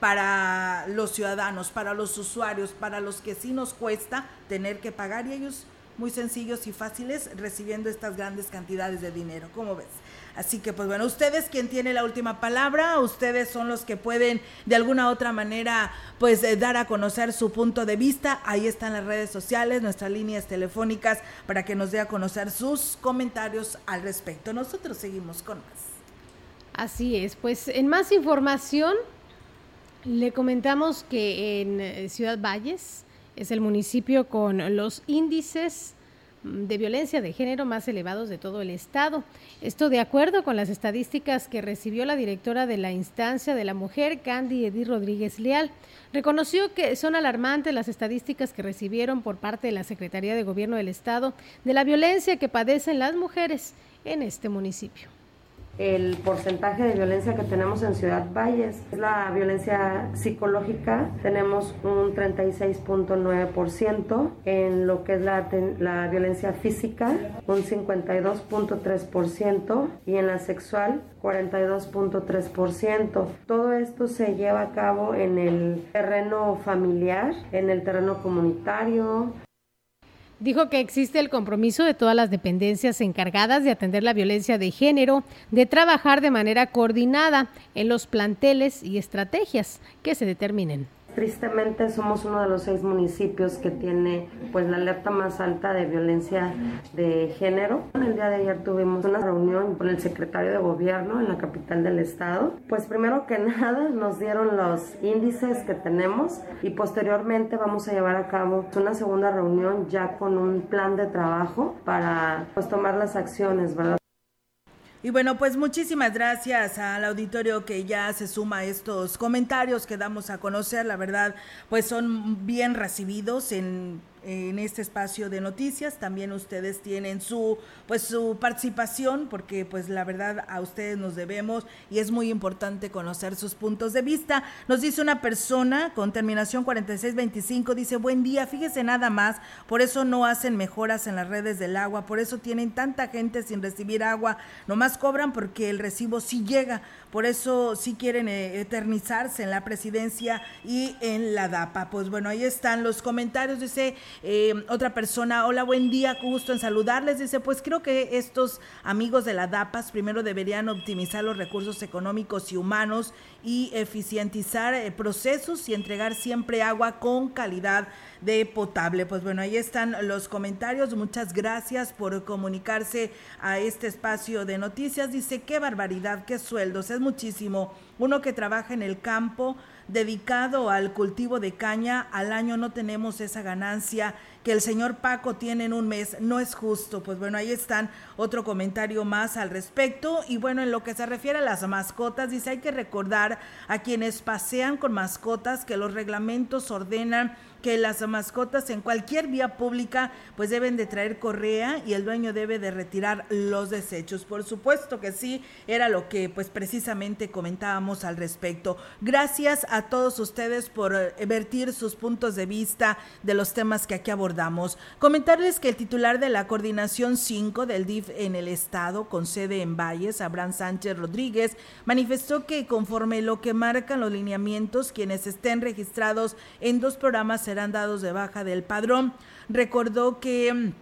para los ciudadanos, para los usuarios, para los que sí nos cuesta tener que pagar y ellos muy sencillos y fáciles recibiendo estas grandes cantidades de dinero. ¿Cómo ves? Así que pues bueno, ustedes quien tiene la última palabra, ustedes son los que pueden de alguna otra manera pues eh, dar a conocer su punto de vista. Ahí están las redes sociales, nuestras líneas telefónicas para que nos dé a conocer sus comentarios al respecto. Nosotros seguimos con más. Así es, pues en más información le comentamos que en eh, Ciudad Valles es el municipio con los índices de violencia de género más elevados de todo el estado. Esto de acuerdo con las estadísticas que recibió la directora de la instancia de la mujer, Candy Edith Rodríguez Leal. Reconoció que son alarmantes las estadísticas que recibieron por parte de la Secretaría de Gobierno del Estado de la violencia que padecen las mujeres en este municipio el porcentaje de violencia que tenemos en Ciudad Valles. Es la violencia psicológica, tenemos un 36.9%, en lo que es la, la violencia física, un 52.3% y en la sexual, 42.3%. Todo esto se lleva a cabo en el terreno familiar, en el terreno comunitario, Dijo que existe el compromiso de todas las dependencias encargadas de atender la violencia de género, de trabajar de manera coordinada en los planteles y estrategias que se determinen. Tristemente somos uno de los seis municipios que tiene pues la alerta más alta de violencia de género. El día de ayer tuvimos una reunión con el secretario de gobierno en la capital del estado. Pues primero que nada nos dieron los índices que tenemos y posteriormente vamos a llevar a cabo una segunda reunión ya con un plan de trabajo para pues tomar las acciones, ¿verdad? Y bueno, pues muchísimas gracias al auditorio que ya se suma a estos comentarios que damos a conocer. La verdad, pues son bien recibidos en en este espacio de noticias. También ustedes tienen su pues su participación porque pues la verdad a ustedes nos debemos y es muy importante conocer sus puntos de vista. Nos dice una persona con terminación 4625 dice, "Buen día, fíjese nada más, por eso no hacen mejoras en las redes del agua, por eso tienen tanta gente sin recibir agua, nomás cobran porque el recibo sí llega." por eso sí quieren eh, eternizarse en la presidencia y en la DAPA. Pues bueno, ahí están los comentarios, dice eh, otra persona, hola, buen día, gusto en saludarles, dice, pues creo que estos amigos de la DAPAS primero deberían optimizar los recursos económicos y humanos y eficientizar eh, procesos y entregar siempre agua con calidad de potable. Pues bueno, ahí están los comentarios. Muchas gracias por comunicarse a este espacio de noticias. Dice, qué barbaridad, qué sueldos, es muchísimo. Uno que trabaja en el campo dedicado al cultivo de caña, al año no tenemos esa ganancia que el señor Paco tiene en un mes. No es justo. Pues bueno, ahí están otro comentario más al respecto. Y bueno, en lo que se refiere a las mascotas, dice, hay que recordar a quienes pasean con mascotas que los reglamentos ordenan que las mascotas en cualquier vía pública pues deben de traer correa y el dueño debe de retirar los desechos. Por supuesto que sí, era lo que pues precisamente comentábamos al respecto. Gracias a todos ustedes por eh, vertir sus puntos de vista de los temas que aquí abordamos. Comentarles que el titular de la coordinación 5 del DIF en el estado con sede en Valles, Abraham Sánchez Rodríguez, manifestó que conforme lo que marcan los lineamientos, quienes estén registrados en dos programas serán dados de baja del padrón. Recordó que mm,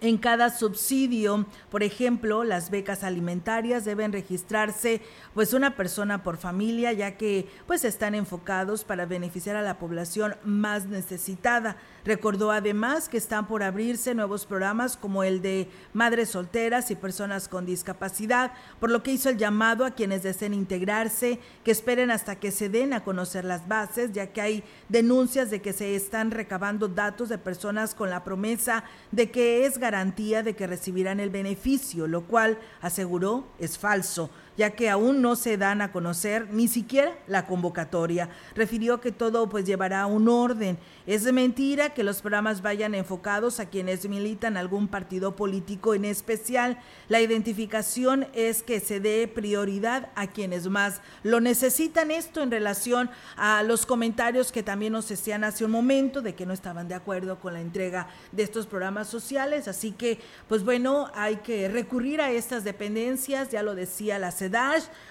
en cada subsidio. Por ejemplo, las becas alimentarias deben registrarse pues una persona por familia, ya que pues están enfocados para beneficiar a la población más necesitada. Recordó además que están por abrirse nuevos programas como el de madres solteras y personas con discapacidad, por lo que hizo el llamado a quienes deseen integrarse, que esperen hasta que se den a conocer las bases, ya que hay denuncias de que se están recabando datos de personas con la promesa de que es garantía de que recibirán el beneficio, lo cual aseguró es falso ya que aún no se dan a conocer ni siquiera la convocatoria. Refirió que todo pues llevará un orden. Es mentira que los programas vayan enfocados a quienes militan algún partido político en especial. La identificación es que se dé prioridad a quienes más lo necesitan. Esto en relación a los comentarios que también nos decían hace un momento de que no estaban de acuerdo con la entrega de estos programas sociales. Así que, pues bueno, hay que recurrir a estas dependencias, ya lo decía la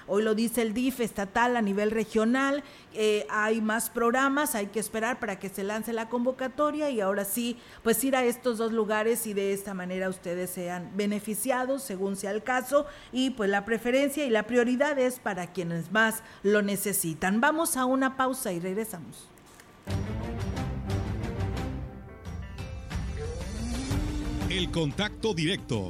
hoy lo dice el DIF estatal a nivel regional, eh, hay más programas, hay que esperar para que se lance la convocatoria y ahora sí, pues ir a estos dos lugares y de esta manera ustedes sean beneficiados según sea el caso y pues la preferencia y la prioridad es para quienes más lo necesitan. Vamos a una pausa y regresamos. El contacto directo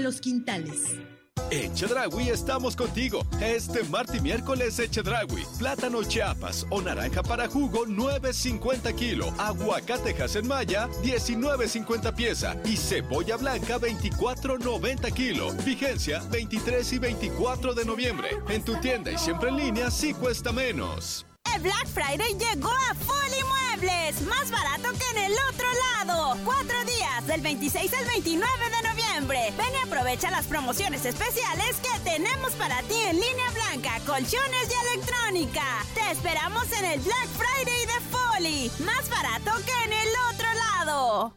Los Quintales. En Chedragui estamos contigo. Este martes y miércoles en Chedragui. Plátano Chiapas o naranja para jugo 9.50 kilo. Aguacate en Maya 19.50 pieza. Y cebolla blanca 24.90 kilo. Vigencia 23 y 24 de noviembre. En tu tienda y siempre en línea sí cuesta menos. El Black Friday llegó a Fully Muebles, más barato que en el otro lado. Cuatro días, del 26 al 29 de noviembre. Ven y aprovecha las promociones especiales que tenemos para ti en línea blanca, colchones y electrónica. Te esperamos en el Black Friday de Folly, más barato que en el otro lado.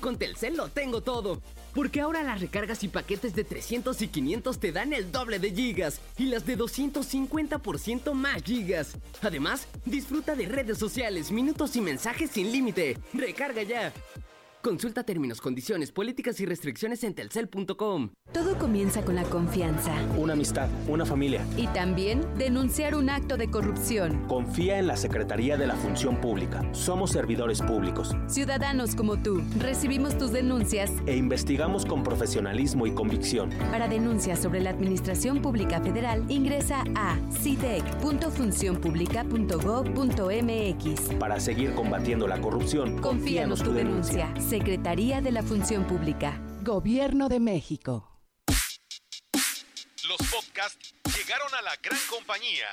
Con Telcel lo tengo todo. Porque ahora las recargas y paquetes de 300 y 500 te dan el doble de gigas y las de 250% más gigas. Además, disfruta de redes sociales, minutos y mensajes sin límite. Recarga ya. Consulta términos, condiciones, políticas y restricciones en telcel.com. Todo comienza con la confianza. Una amistad, una familia. Y también denunciar un acto de corrupción. Confía en la Secretaría de la Función Pública. Somos servidores públicos. Ciudadanos como tú, recibimos tus denuncias e investigamos con profesionalismo y convicción. Para denuncias sobre la Administración Pública Federal, ingresa a cidec.funcionpublica.gov.mx. Para seguir combatiendo la corrupción, confíanos tu, denuncia. Secretaría de la Función Pública. Gobierno de México. Los podcasts llegaron a la gran compañía.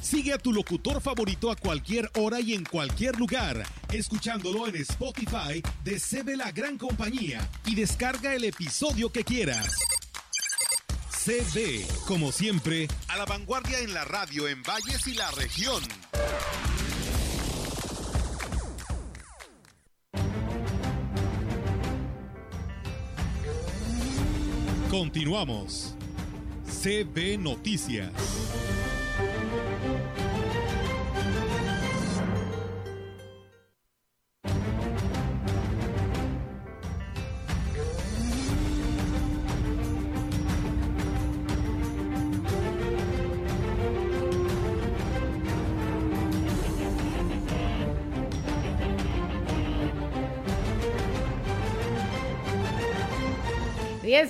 Sigue a tu locutor favorito a cualquier hora y en cualquier lugar, escuchándolo en Spotify de CB La Gran Compañía y descarga el episodio que quieras. CB, como siempre, a la vanguardia en la radio en Valles y la región. Continuamos. CB Noticias.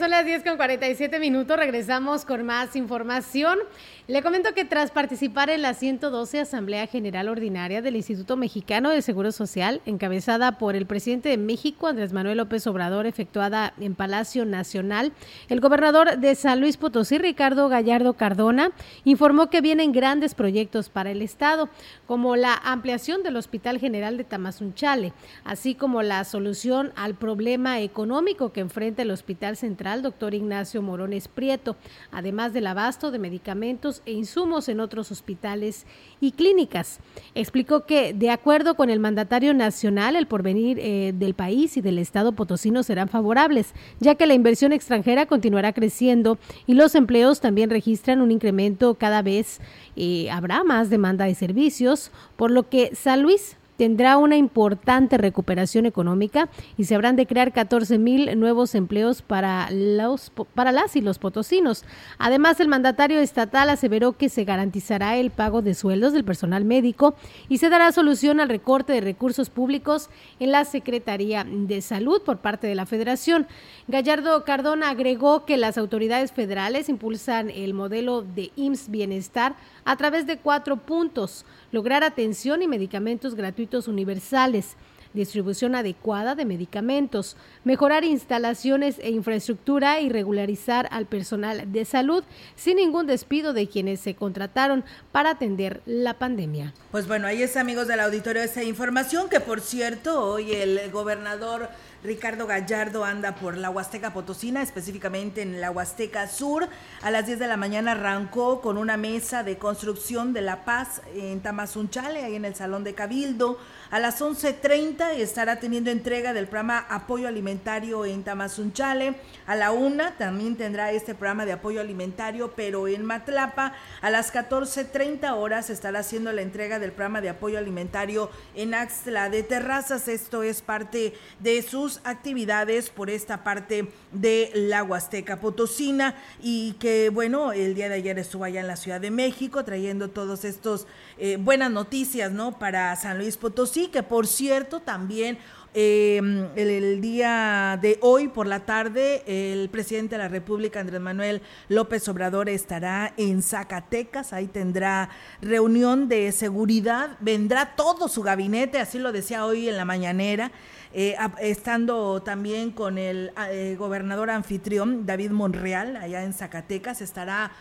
Son las 10 con 47 minutos. Regresamos con más información. Le comento que tras participar en la 112 Asamblea General Ordinaria del Instituto Mexicano de Seguro Social, encabezada por el presidente de México, Andrés Manuel López Obrador, efectuada en Palacio Nacional, el gobernador de San Luis Potosí, Ricardo Gallardo Cardona, informó que vienen grandes proyectos para el Estado, como la ampliación del Hospital General de Tamazunchale, así como la solución al problema económico que enfrenta el Hospital Central, doctor Ignacio Morones Prieto, además del abasto de medicamentos e insumos en otros hospitales y clínicas. Explicó que, de acuerdo con el mandatario nacional, el porvenir eh, del país y del Estado potosino serán favorables, ya que la inversión extranjera continuará creciendo y los empleos también registran un incremento cada vez. Eh, habrá más demanda de servicios, por lo que San Luis tendrá una importante recuperación económica y se habrán de crear 14 mil nuevos empleos para, los, para las y los potosinos. Además, el mandatario estatal aseveró que se garantizará el pago de sueldos del personal médico y se dará solución al recorte de recursos públicos en la Secretaría de Salud por parte de la Federación. Gallardo Cardona agregó que las autoridades federales impulsan el modelo de IMSS Bienestar a través de cuatro puntos lograr atención y medicamentos gratuitos universales, distribución adecuada de medicamentos, mejorar instalaciones e infraestructura y regularizar al personal de salud sin ningún despido de quienes se contrataron para atender la pandemia. Pues bueno, ahí es amigos del auditorio esa información que por cierto hoy el gobernador Ricardo Gallardo anda por la Huasteca Potosina, específicamente en la Huasteca Sur. A las 10 de la mañana arrancó con una mesa de construcción de la paz en Tamazunchale, ahí en el Salón de Cabildo. A las 11.30 estará teniendo entrega del programa Apoyo Alimentario en Tamazunchale. A la 1 también tendrá este programa de apoyo alimentario, pero en Matlapa. A las 14.30 horas estará haciendo la entrega del programa de apoyo alimentario en Axtla de Terrazas. Esto es parte de sus actividades por esta parte de la Huasteca Potosina y que bueno, el día de ayer estuvo allá en la Ciudad de México trayendo todos estos eh, buenas noticias, ¿no? Para San Luis Potosí, que por cierto también em, el, día de hoy por la tarde, el presidente de la República, Andrés Manuel López Obrador, estará en Zacatecas. Ahí tendrá reunión de seguridad. Vendrá todo su gabinete, así lo decía hoy en la mañanera. Eh, estando también con el eh, gobernador anfitrión, David Monreal, allá en Zacatecas, estará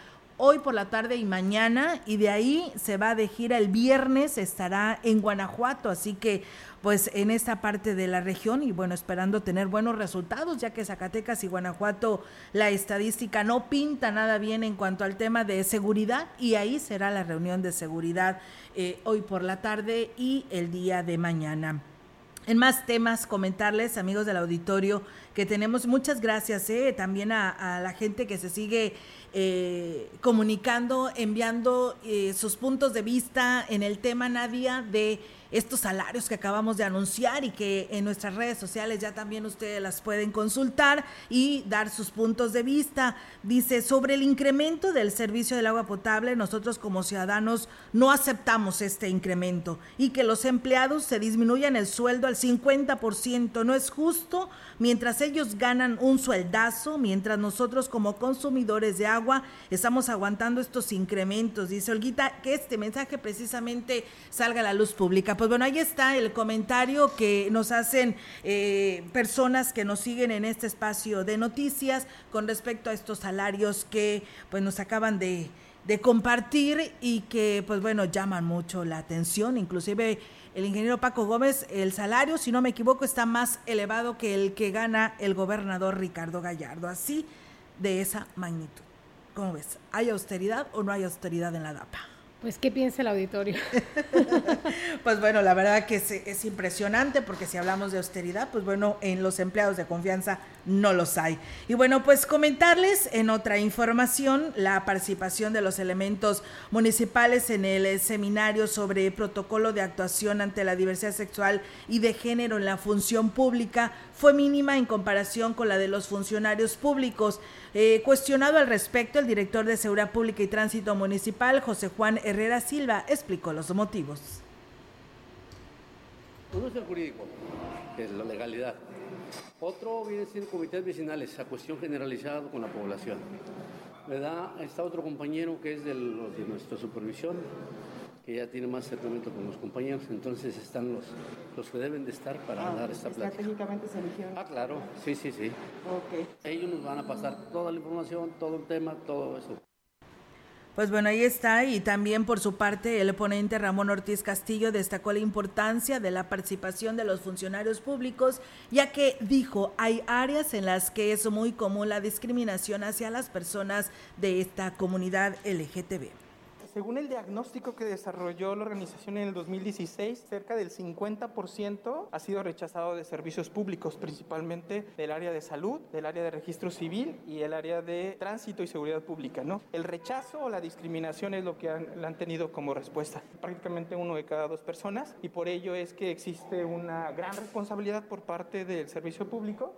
hoy por la tarde y mañana y de ahí se va de gira el viernes, estará en Guanajuato, así que pues en esta parte de la región y bueno, esperando tener buenos resultados, ya que Zacatecas y Guanajuato la estadística no pinta nada bien en cuanto al tema de seguridad y ahí será la reunión de seguridad eh, hoy por la tarde y el día de mañana. En más temas, comentarles, amigos del auditorio, que tenemos muchas gracias eh, también a, la gente que se sigue eh, comunicando, enviando eh, sus puntos de vista en el tema, Nadia, de estos salarios que acabamos de anunciar y que en nuestras redes sociales ya también ustedes las pueden consultar y dar sus puntos de vista. Dice, sobre el incremento del servicio del agua potable, nosotros como ciudadanos no aceptamos este incremento y que los empleados se disminuyan el sueldo al 50%. No es justo mientras ellos ganan un sueldazo, mientras nosotros como consumidores de agua estamos aguantando estos incrementos. Dice Olguita que este mensaje precisamente salga a la luz pública pues bueno, ahí está el comentario que nos hacen eh, personas que nos siguen en este espacio de noticias con respecto a estos salarios que pues nos acaban de, de compartir y que pues bueno llaman mucho la atención, inclusive el ingeniero Paco Gómez, el salario, si no me equivoco, está más elevado que el que gana el gobernador Ricardo Gallardo, así de esa magnitud. ¿Cómo ves? ¿Hay austeridad o no hay austeridad en la DAPA? Pues, ¿qué piensa el auditorio? pues bueno, la verdad que es, es, impresionante porque si hablamos de austeridad, pues bueno, en los empleados de confianza no los hay. Y bueno, pues comentarles en otra información la participación de los elementos municipales en el seminario sobre protocolo de actuación ante la diversidad sexual y de género en la función pública fue mínima en comparación con la de los funcionarios públicos. Eh, cuestionado al respecto, el director de Seguridad Pública y Tránsito Municipal, José Juan Herrera Silva, explicó los motivos. Uno es el jurídico. que es la legalidad. Otro viene siendo comités vecinales, a cuestión generalizada con la población. ¿Verdad? Está otro compañero que es de, los, de nuestra supervisión, que ya tiene más acercamiento con los compañeros, entonces están los, los que deben de estar para Ah, dar esta plática. Estratégicamente se eligieron. Ah, claro, sí, sí, sí. Ok. Ellos nos van a pasar toda la información, todo el tema, todo eso. Pues bueno, ahí está. Y también por su parte, el ponente Ramón Ortiz Castillo destacó la importancia de la participación de los funcionarios públicos, ya que dijo, hay áreas en las que es muy común la discriminación hacia las personas de esta comunidad LGTB. Según el diagnóstico que desarrolló la organización en el 2016, cerca del 50% ha sido rechazado de servicios públicos, principalmente del área de salud, del área de registro civil y el área de tránsito y seguridad pública. ¿no? El rechazo o la discriminación es lo que han, han tenido como respuesta. Prácticamente uno de cada dos personas y por ello es que existe una gran responsabilidad por parte del servicio público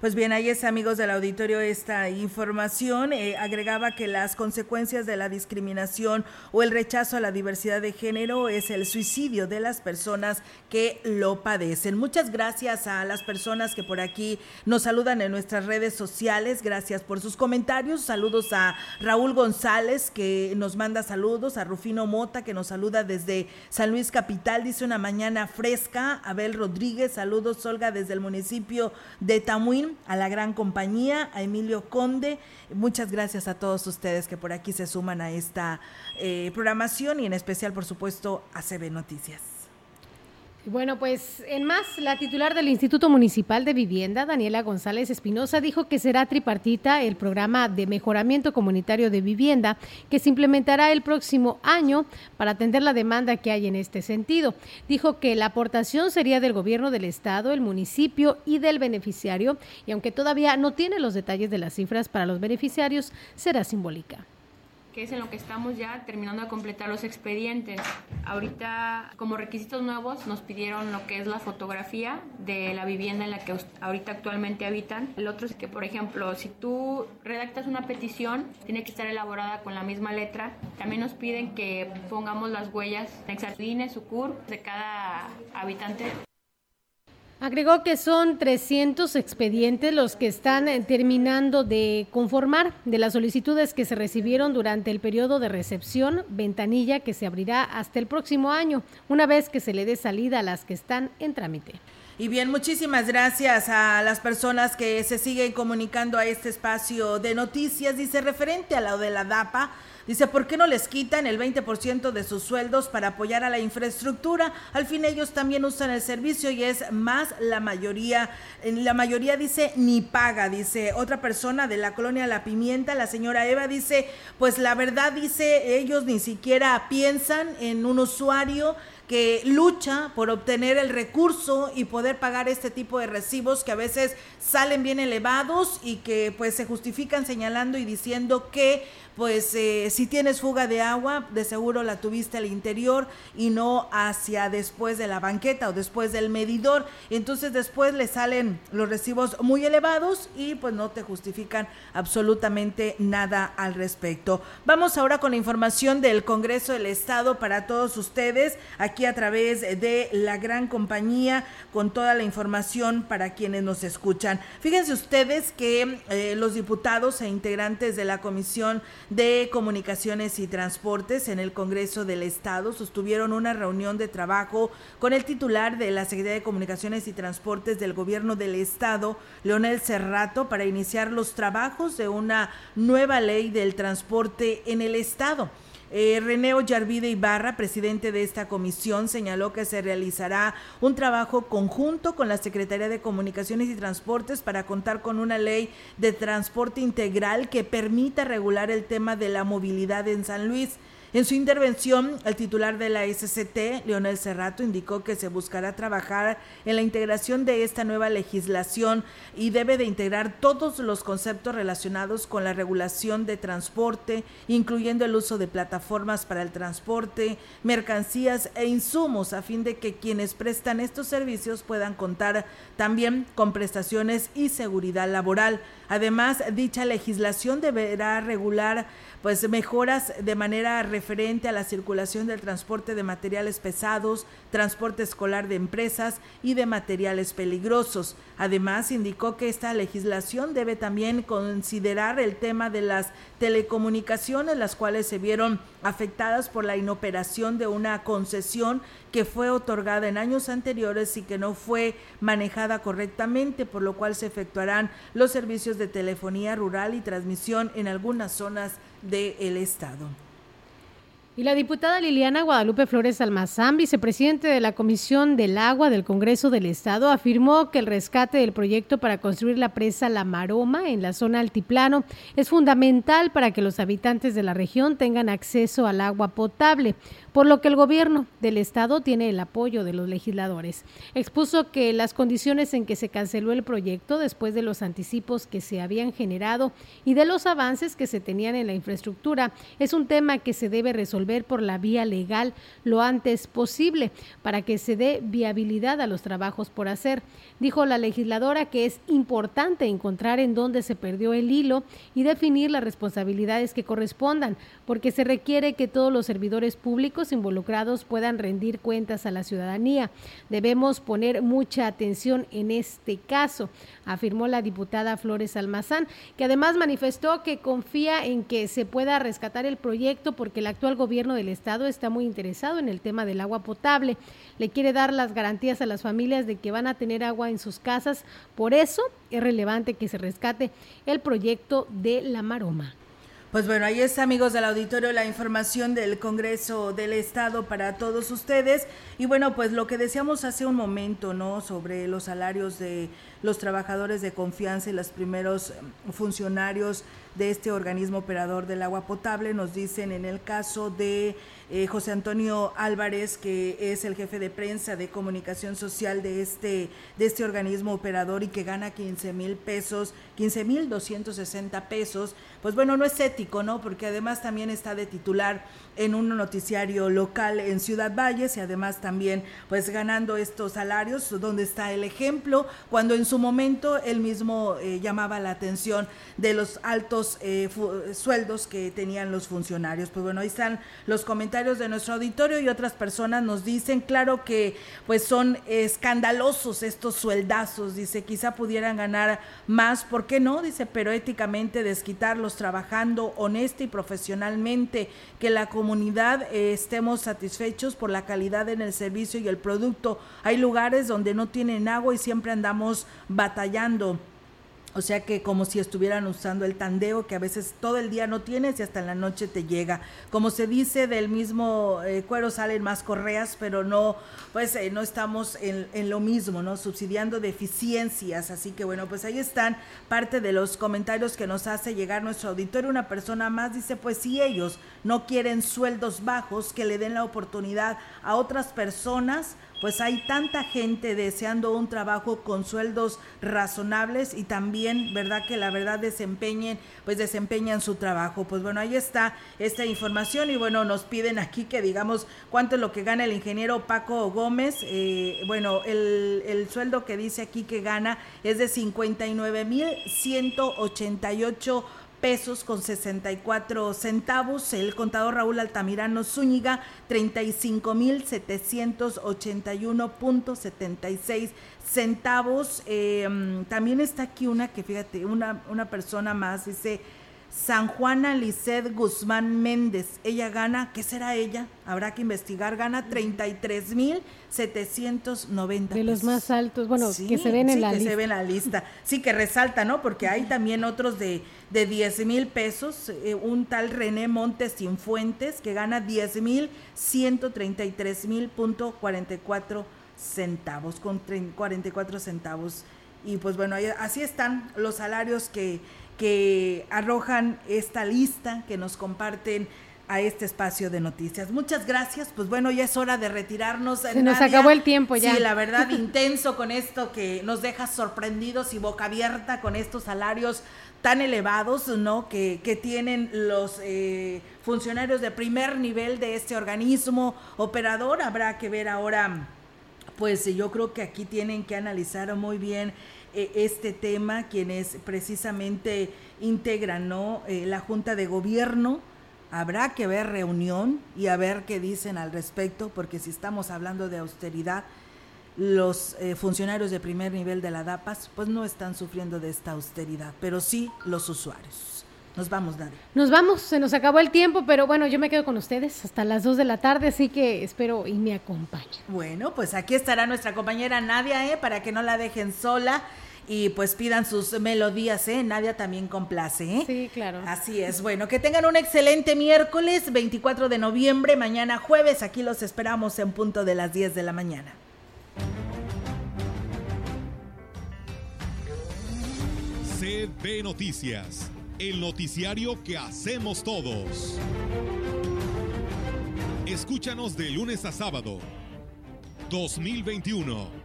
Pues bien, ahí es amigos del auditorio esta información. Eh, agregaba que las consecuencias de la discriminación o el rechazo a la diversidad de género es el suicidio de las personas que lo padecen. Muchas gracias a las personas que por aquí nos saludan en nuestras redes sociales. Gracias por sus comentarios. Saludos a Raúl González que nos manda saludos, a Rufino Mota que nos saluda desde San Luis Capital. Dice una mañana fresca. Abel Rodríguez, saludos Olga desde el municipio de Tamuín a la gran compañía, a Emilio Conde. Muchas gracias a todos ustedes que por aquí se suman a esta eh, programación y en especial, por supuesto, a CB Noticias. Bueno, pues en más, la titular del Instituto Municipal de Vivienda, Daniela González Espinosa, dijo que será tripartita el programa de mejoramiento comunitario de vivienda que se implementará el próximo año para atender la demanda que hay en este sentido. Dijo que la aportación sería del gobierno del estado, el municipio y del beneficiario, y aunque todavía no tiene los detalles de las cifras para los beneficiarios, será simbólica que es en lo que estamos ya terminando de completar los expedientes. Ahorita, como requisitos nuevos, nos pidieron lo que es la fotografía de la vivienda en la que ahorita actualmente habitan. El otro es que, por ejemplo, si tú redactas una petición, tiene que estar elaborada con la misma letra. También nos piden que pongamos las huellas, Exardine, Sucur, de cada habitante. Agregó que son 300 expedientes los que están eh, terminando de conformar de las solicitudes que se recibieron durante el periodo de recepción, ventanilla que se abrirá hasta el próximo año, una vez que se le dé salida a las que están en trámite. Y bien, muchísimas gracias a las personas que se siguen comunicando a este espacio de noticias. Dice, referente a lo de la DAPA, Dice, ¿por qué no les quitan el 20% de sus sueldos para apoyar a la infraestructura? Al fin ellos también usan el servicio y es más la mayoría, la mayoría dice ni paga, dice otra persona de la colonia La Pimienta, la señora Eva dice, pues la verdad dice, ellos ni siquiera piensan en un usuario que lucha por obtener el recurso y poder pagar este tipo de recibos que a veces salen bien elevados y que pues se justifican señalando y diciendo que pues eh, si tienes fuga de agua, de seguro la tuviste al interior y no hacia después de la banqueta o después del medidor. Entonces después le salen los recibos muy elevados y pues no te justifican absolutamente nada al respecto. Vamos ahora con la información del Congreso del Estado para todos ustedes, aquí a través de la gran compañía, con toda la información para quienes nos escuchan. Fíjense ustedes que eh, los diputados e integrantes de la Comisión de Comunicaciones y Transportes en el Congreso del Estado sostuvieron una reunión de trabajo con el titular de la Secretaría de Comunicaciones y Transportes del Gobierno del Estado, Leonel Cerrato, para iniciar los trabajos de una nueva ley del transporte en el Estado. Eh, Reneo Yarvide Ibarra, presidente de esta comisión, señaló que se realizará un trabajo conjunto con la Secretaría de Comunicaciones y Transportes para contar con una ley de transporte integral que permita regular el tema de la movilidad en San Luis. En su intervención, el titular de la SCT, Leonel Cerrato, indicó que se buscará trabajar en la integración de esta nueva legislación y debe de integrar todos los conceptos relacionados con la regulación de transporte, incluyendo el uso de plataformas para el transporte, mercancías e insumos, a fin de que quienes prestan estos servicios puedan contar también con prestaciones y seguridad laboral. Además, dicha legislación deberá regular pues mejoras de manera referente a la circulación del transporte de materiales pesados, transporte escolar de empresas y de materiales peligrosos. Además, indicó que esta legislación debe también considerar el tema de las telecomunicaciones, las cuales se vieron afectadas por la inoperación de una concesión que fue otorgada en años anteriores y que no fue manejada correctamente, por lo cual se efectuarán los servicios de telefonía rural y transmisión en algunas zonas del estado. Y la diputada Liliana Guadalupe Flores Almazán, vicepresidente de la Comisión del Agua del Congreso del Estado, afirmó que el rescate del proyecto para construir la presa La Maroma en la zona altiplano es fundamental para que los habitantes de la región tengan acceso al agua potable por lo que el gobierno del estado tiene el apoyo de los legisladores. Expuso que las condiciones en que se canceló el proyecto después de los anticipos que se habían generado y de los avances que se tenían en la infraestructura es un tema que se debe resolver por la vía legal lo antes posible para que se dé viabilidad a los trabajos por hacer. Dijo la legisladora que es importante encontrar en dónde se perdió el hilo y definir las responsabilidades que correspondan, porque se requiere que todos los servidores públicos involucrados puedan rendir cuentas a la ciudadanía. Debemos poner mucha atención en este caso, afirmó la diputada Flores Almazán, que además manifestó que confía en que se pueda rescatar el proyecto porque el actual gobierno del estado está muy interesado en el tema del agua potable. Le quiere dar las garantías a las familias de que van a tener agua en sus casas. Por eso es relevante que se rescate el proyecto de la Maroma. Pues bueno, ahí está, amigos del auditorio, la información del Congreso del Estado para todos ustedes. Y bueno, pues lo que decíamos hace un momento, ¿no? Sobre los salarios de los trabajadores de confianza y los primeros em, funcionarios de este organismo operador del agua potable, nos dicen en el caso de eh, José Antonio Álvarez, que es el jefe de prensa de comunicación social de este, de este organismo operador y que gana 15 mil pesos, 15 mil 260 pesos, pues bueno, no es ético, ¿no? Porque además también está de titular en un noticiario local en Ciudad Valles y además también pues ganando estos salarios, donde está el ejemplo, cuando en su momento él mismo eh, llamaba la atención de los altos eh, sueldos que tenían los funcionarios. Pues bueno, ahí están los comentarios de nuestro auditorio y otras personas nos dicen, claro que pues son escandalosos estos sueldazos, dice, quizá pudieran ganar más, ¿por qué no? Dice, pero éticamente desquitarlos trabajando honesta y profesionalmente, que la comunidad eh, estemos satisfechos por la calidad en el servicio y el producto. Hay lugares donde no tienen agua y siempre andamos batallando. O sea que como si estuvieran usando el tandeo que a veces todo el día no tienes y hasta en la noche te llega. Como se dice, del mismo eh, cuero salen más correas, pero no, pues eh, no estamos en, en, lo mismo, ¿no? Subsidiando deficiencias. Así que bueno, pues ahí están parte de los comentarios que nos hace llegar nuestro auditorio. Una persona más dice, pues si ellos no quieren sueldos bajos, que le den la oportunidad a otras personas pues hay tanta gente deseando un trabajo con sueldos razonables y también, ¿verdad? Que la verdad desempeñen, pues desempeñan su trabajo. Pues bueno, ahí está esta información y bueno, nos piden aquí que digamos cuánto es lo que gana el ingeniero Paco Gómez. Eh, bueno, el, el sueldo que dice aquí que gana es de 59 mil 188 pesos con 64 centavos. El contador Raúl Altamirano Zúñiga, 35 mil 781.76 centavos. Eh, también está aquí una que, fíjate, una, una persona más, dice San Juana Lisset Guzmán Méndez. Ella gana, ¿qué será ella? Habrá que investigar, gana 33 mil 790. De los más altos, bueno, que se ven en la que lista. se ve en la lista. Sí, que resalta, ¿no? Porque hay también otros de, de 10 mil pesos. Eh, un tal René Montes Fuentes que gana 10 mil 133 mil punto 44 centavos, con 44 centavos. Y pues bueno, así están los salarios que que arrojan esta lista, que nos comparten a este espacio de noticias. Muchas gracias. Pues bueno, ya es hora de retirarnos. Se nos acabó el tiempo ya. Sí, la verdad, intenso con esto que nos deja sorprendidos y boca abierta con estos salarios tan elevados, ¿no? Que, que tienen los eh, funcionarios de primer nivel de este organismo operador. Habrá que ver ahora, pues yo creo que aquí tienen que analizar muy bien este tema, quienes precisamente integran ¿no? Eh, la Junta de Gobierno Habrá que ver reunión y a ver qué dicen al respecto, porque si estamos hablando de austeridad, los eh, funcionarios de primer nivel de la DAPAS pues no están sufriendo de esta austeridad, pero sí los usuarios. Nos vamos, Nadia. Nos vamos, se nos acabó el tiempo, pero bueno, yo me quedo con ustedes hasta las 2 de la tarde, así que espero y me acompañen. Bueno, pues aquí estará nuestra compañera Nadia, ¿eh? para que no la dejen sola y pues pidan sus melodías, ¿eh? Nadia también complace, ¿eh? Sí, claro. Así es. Bueno, que tengan un excelente miércoles 24 de noviembre, mañana jueves. Aquí los esperamos en punto de las 10 de la mañana. CB Noticias, el noticiario que hacemos todos. Escúchanos de lunes a sábado. 2021.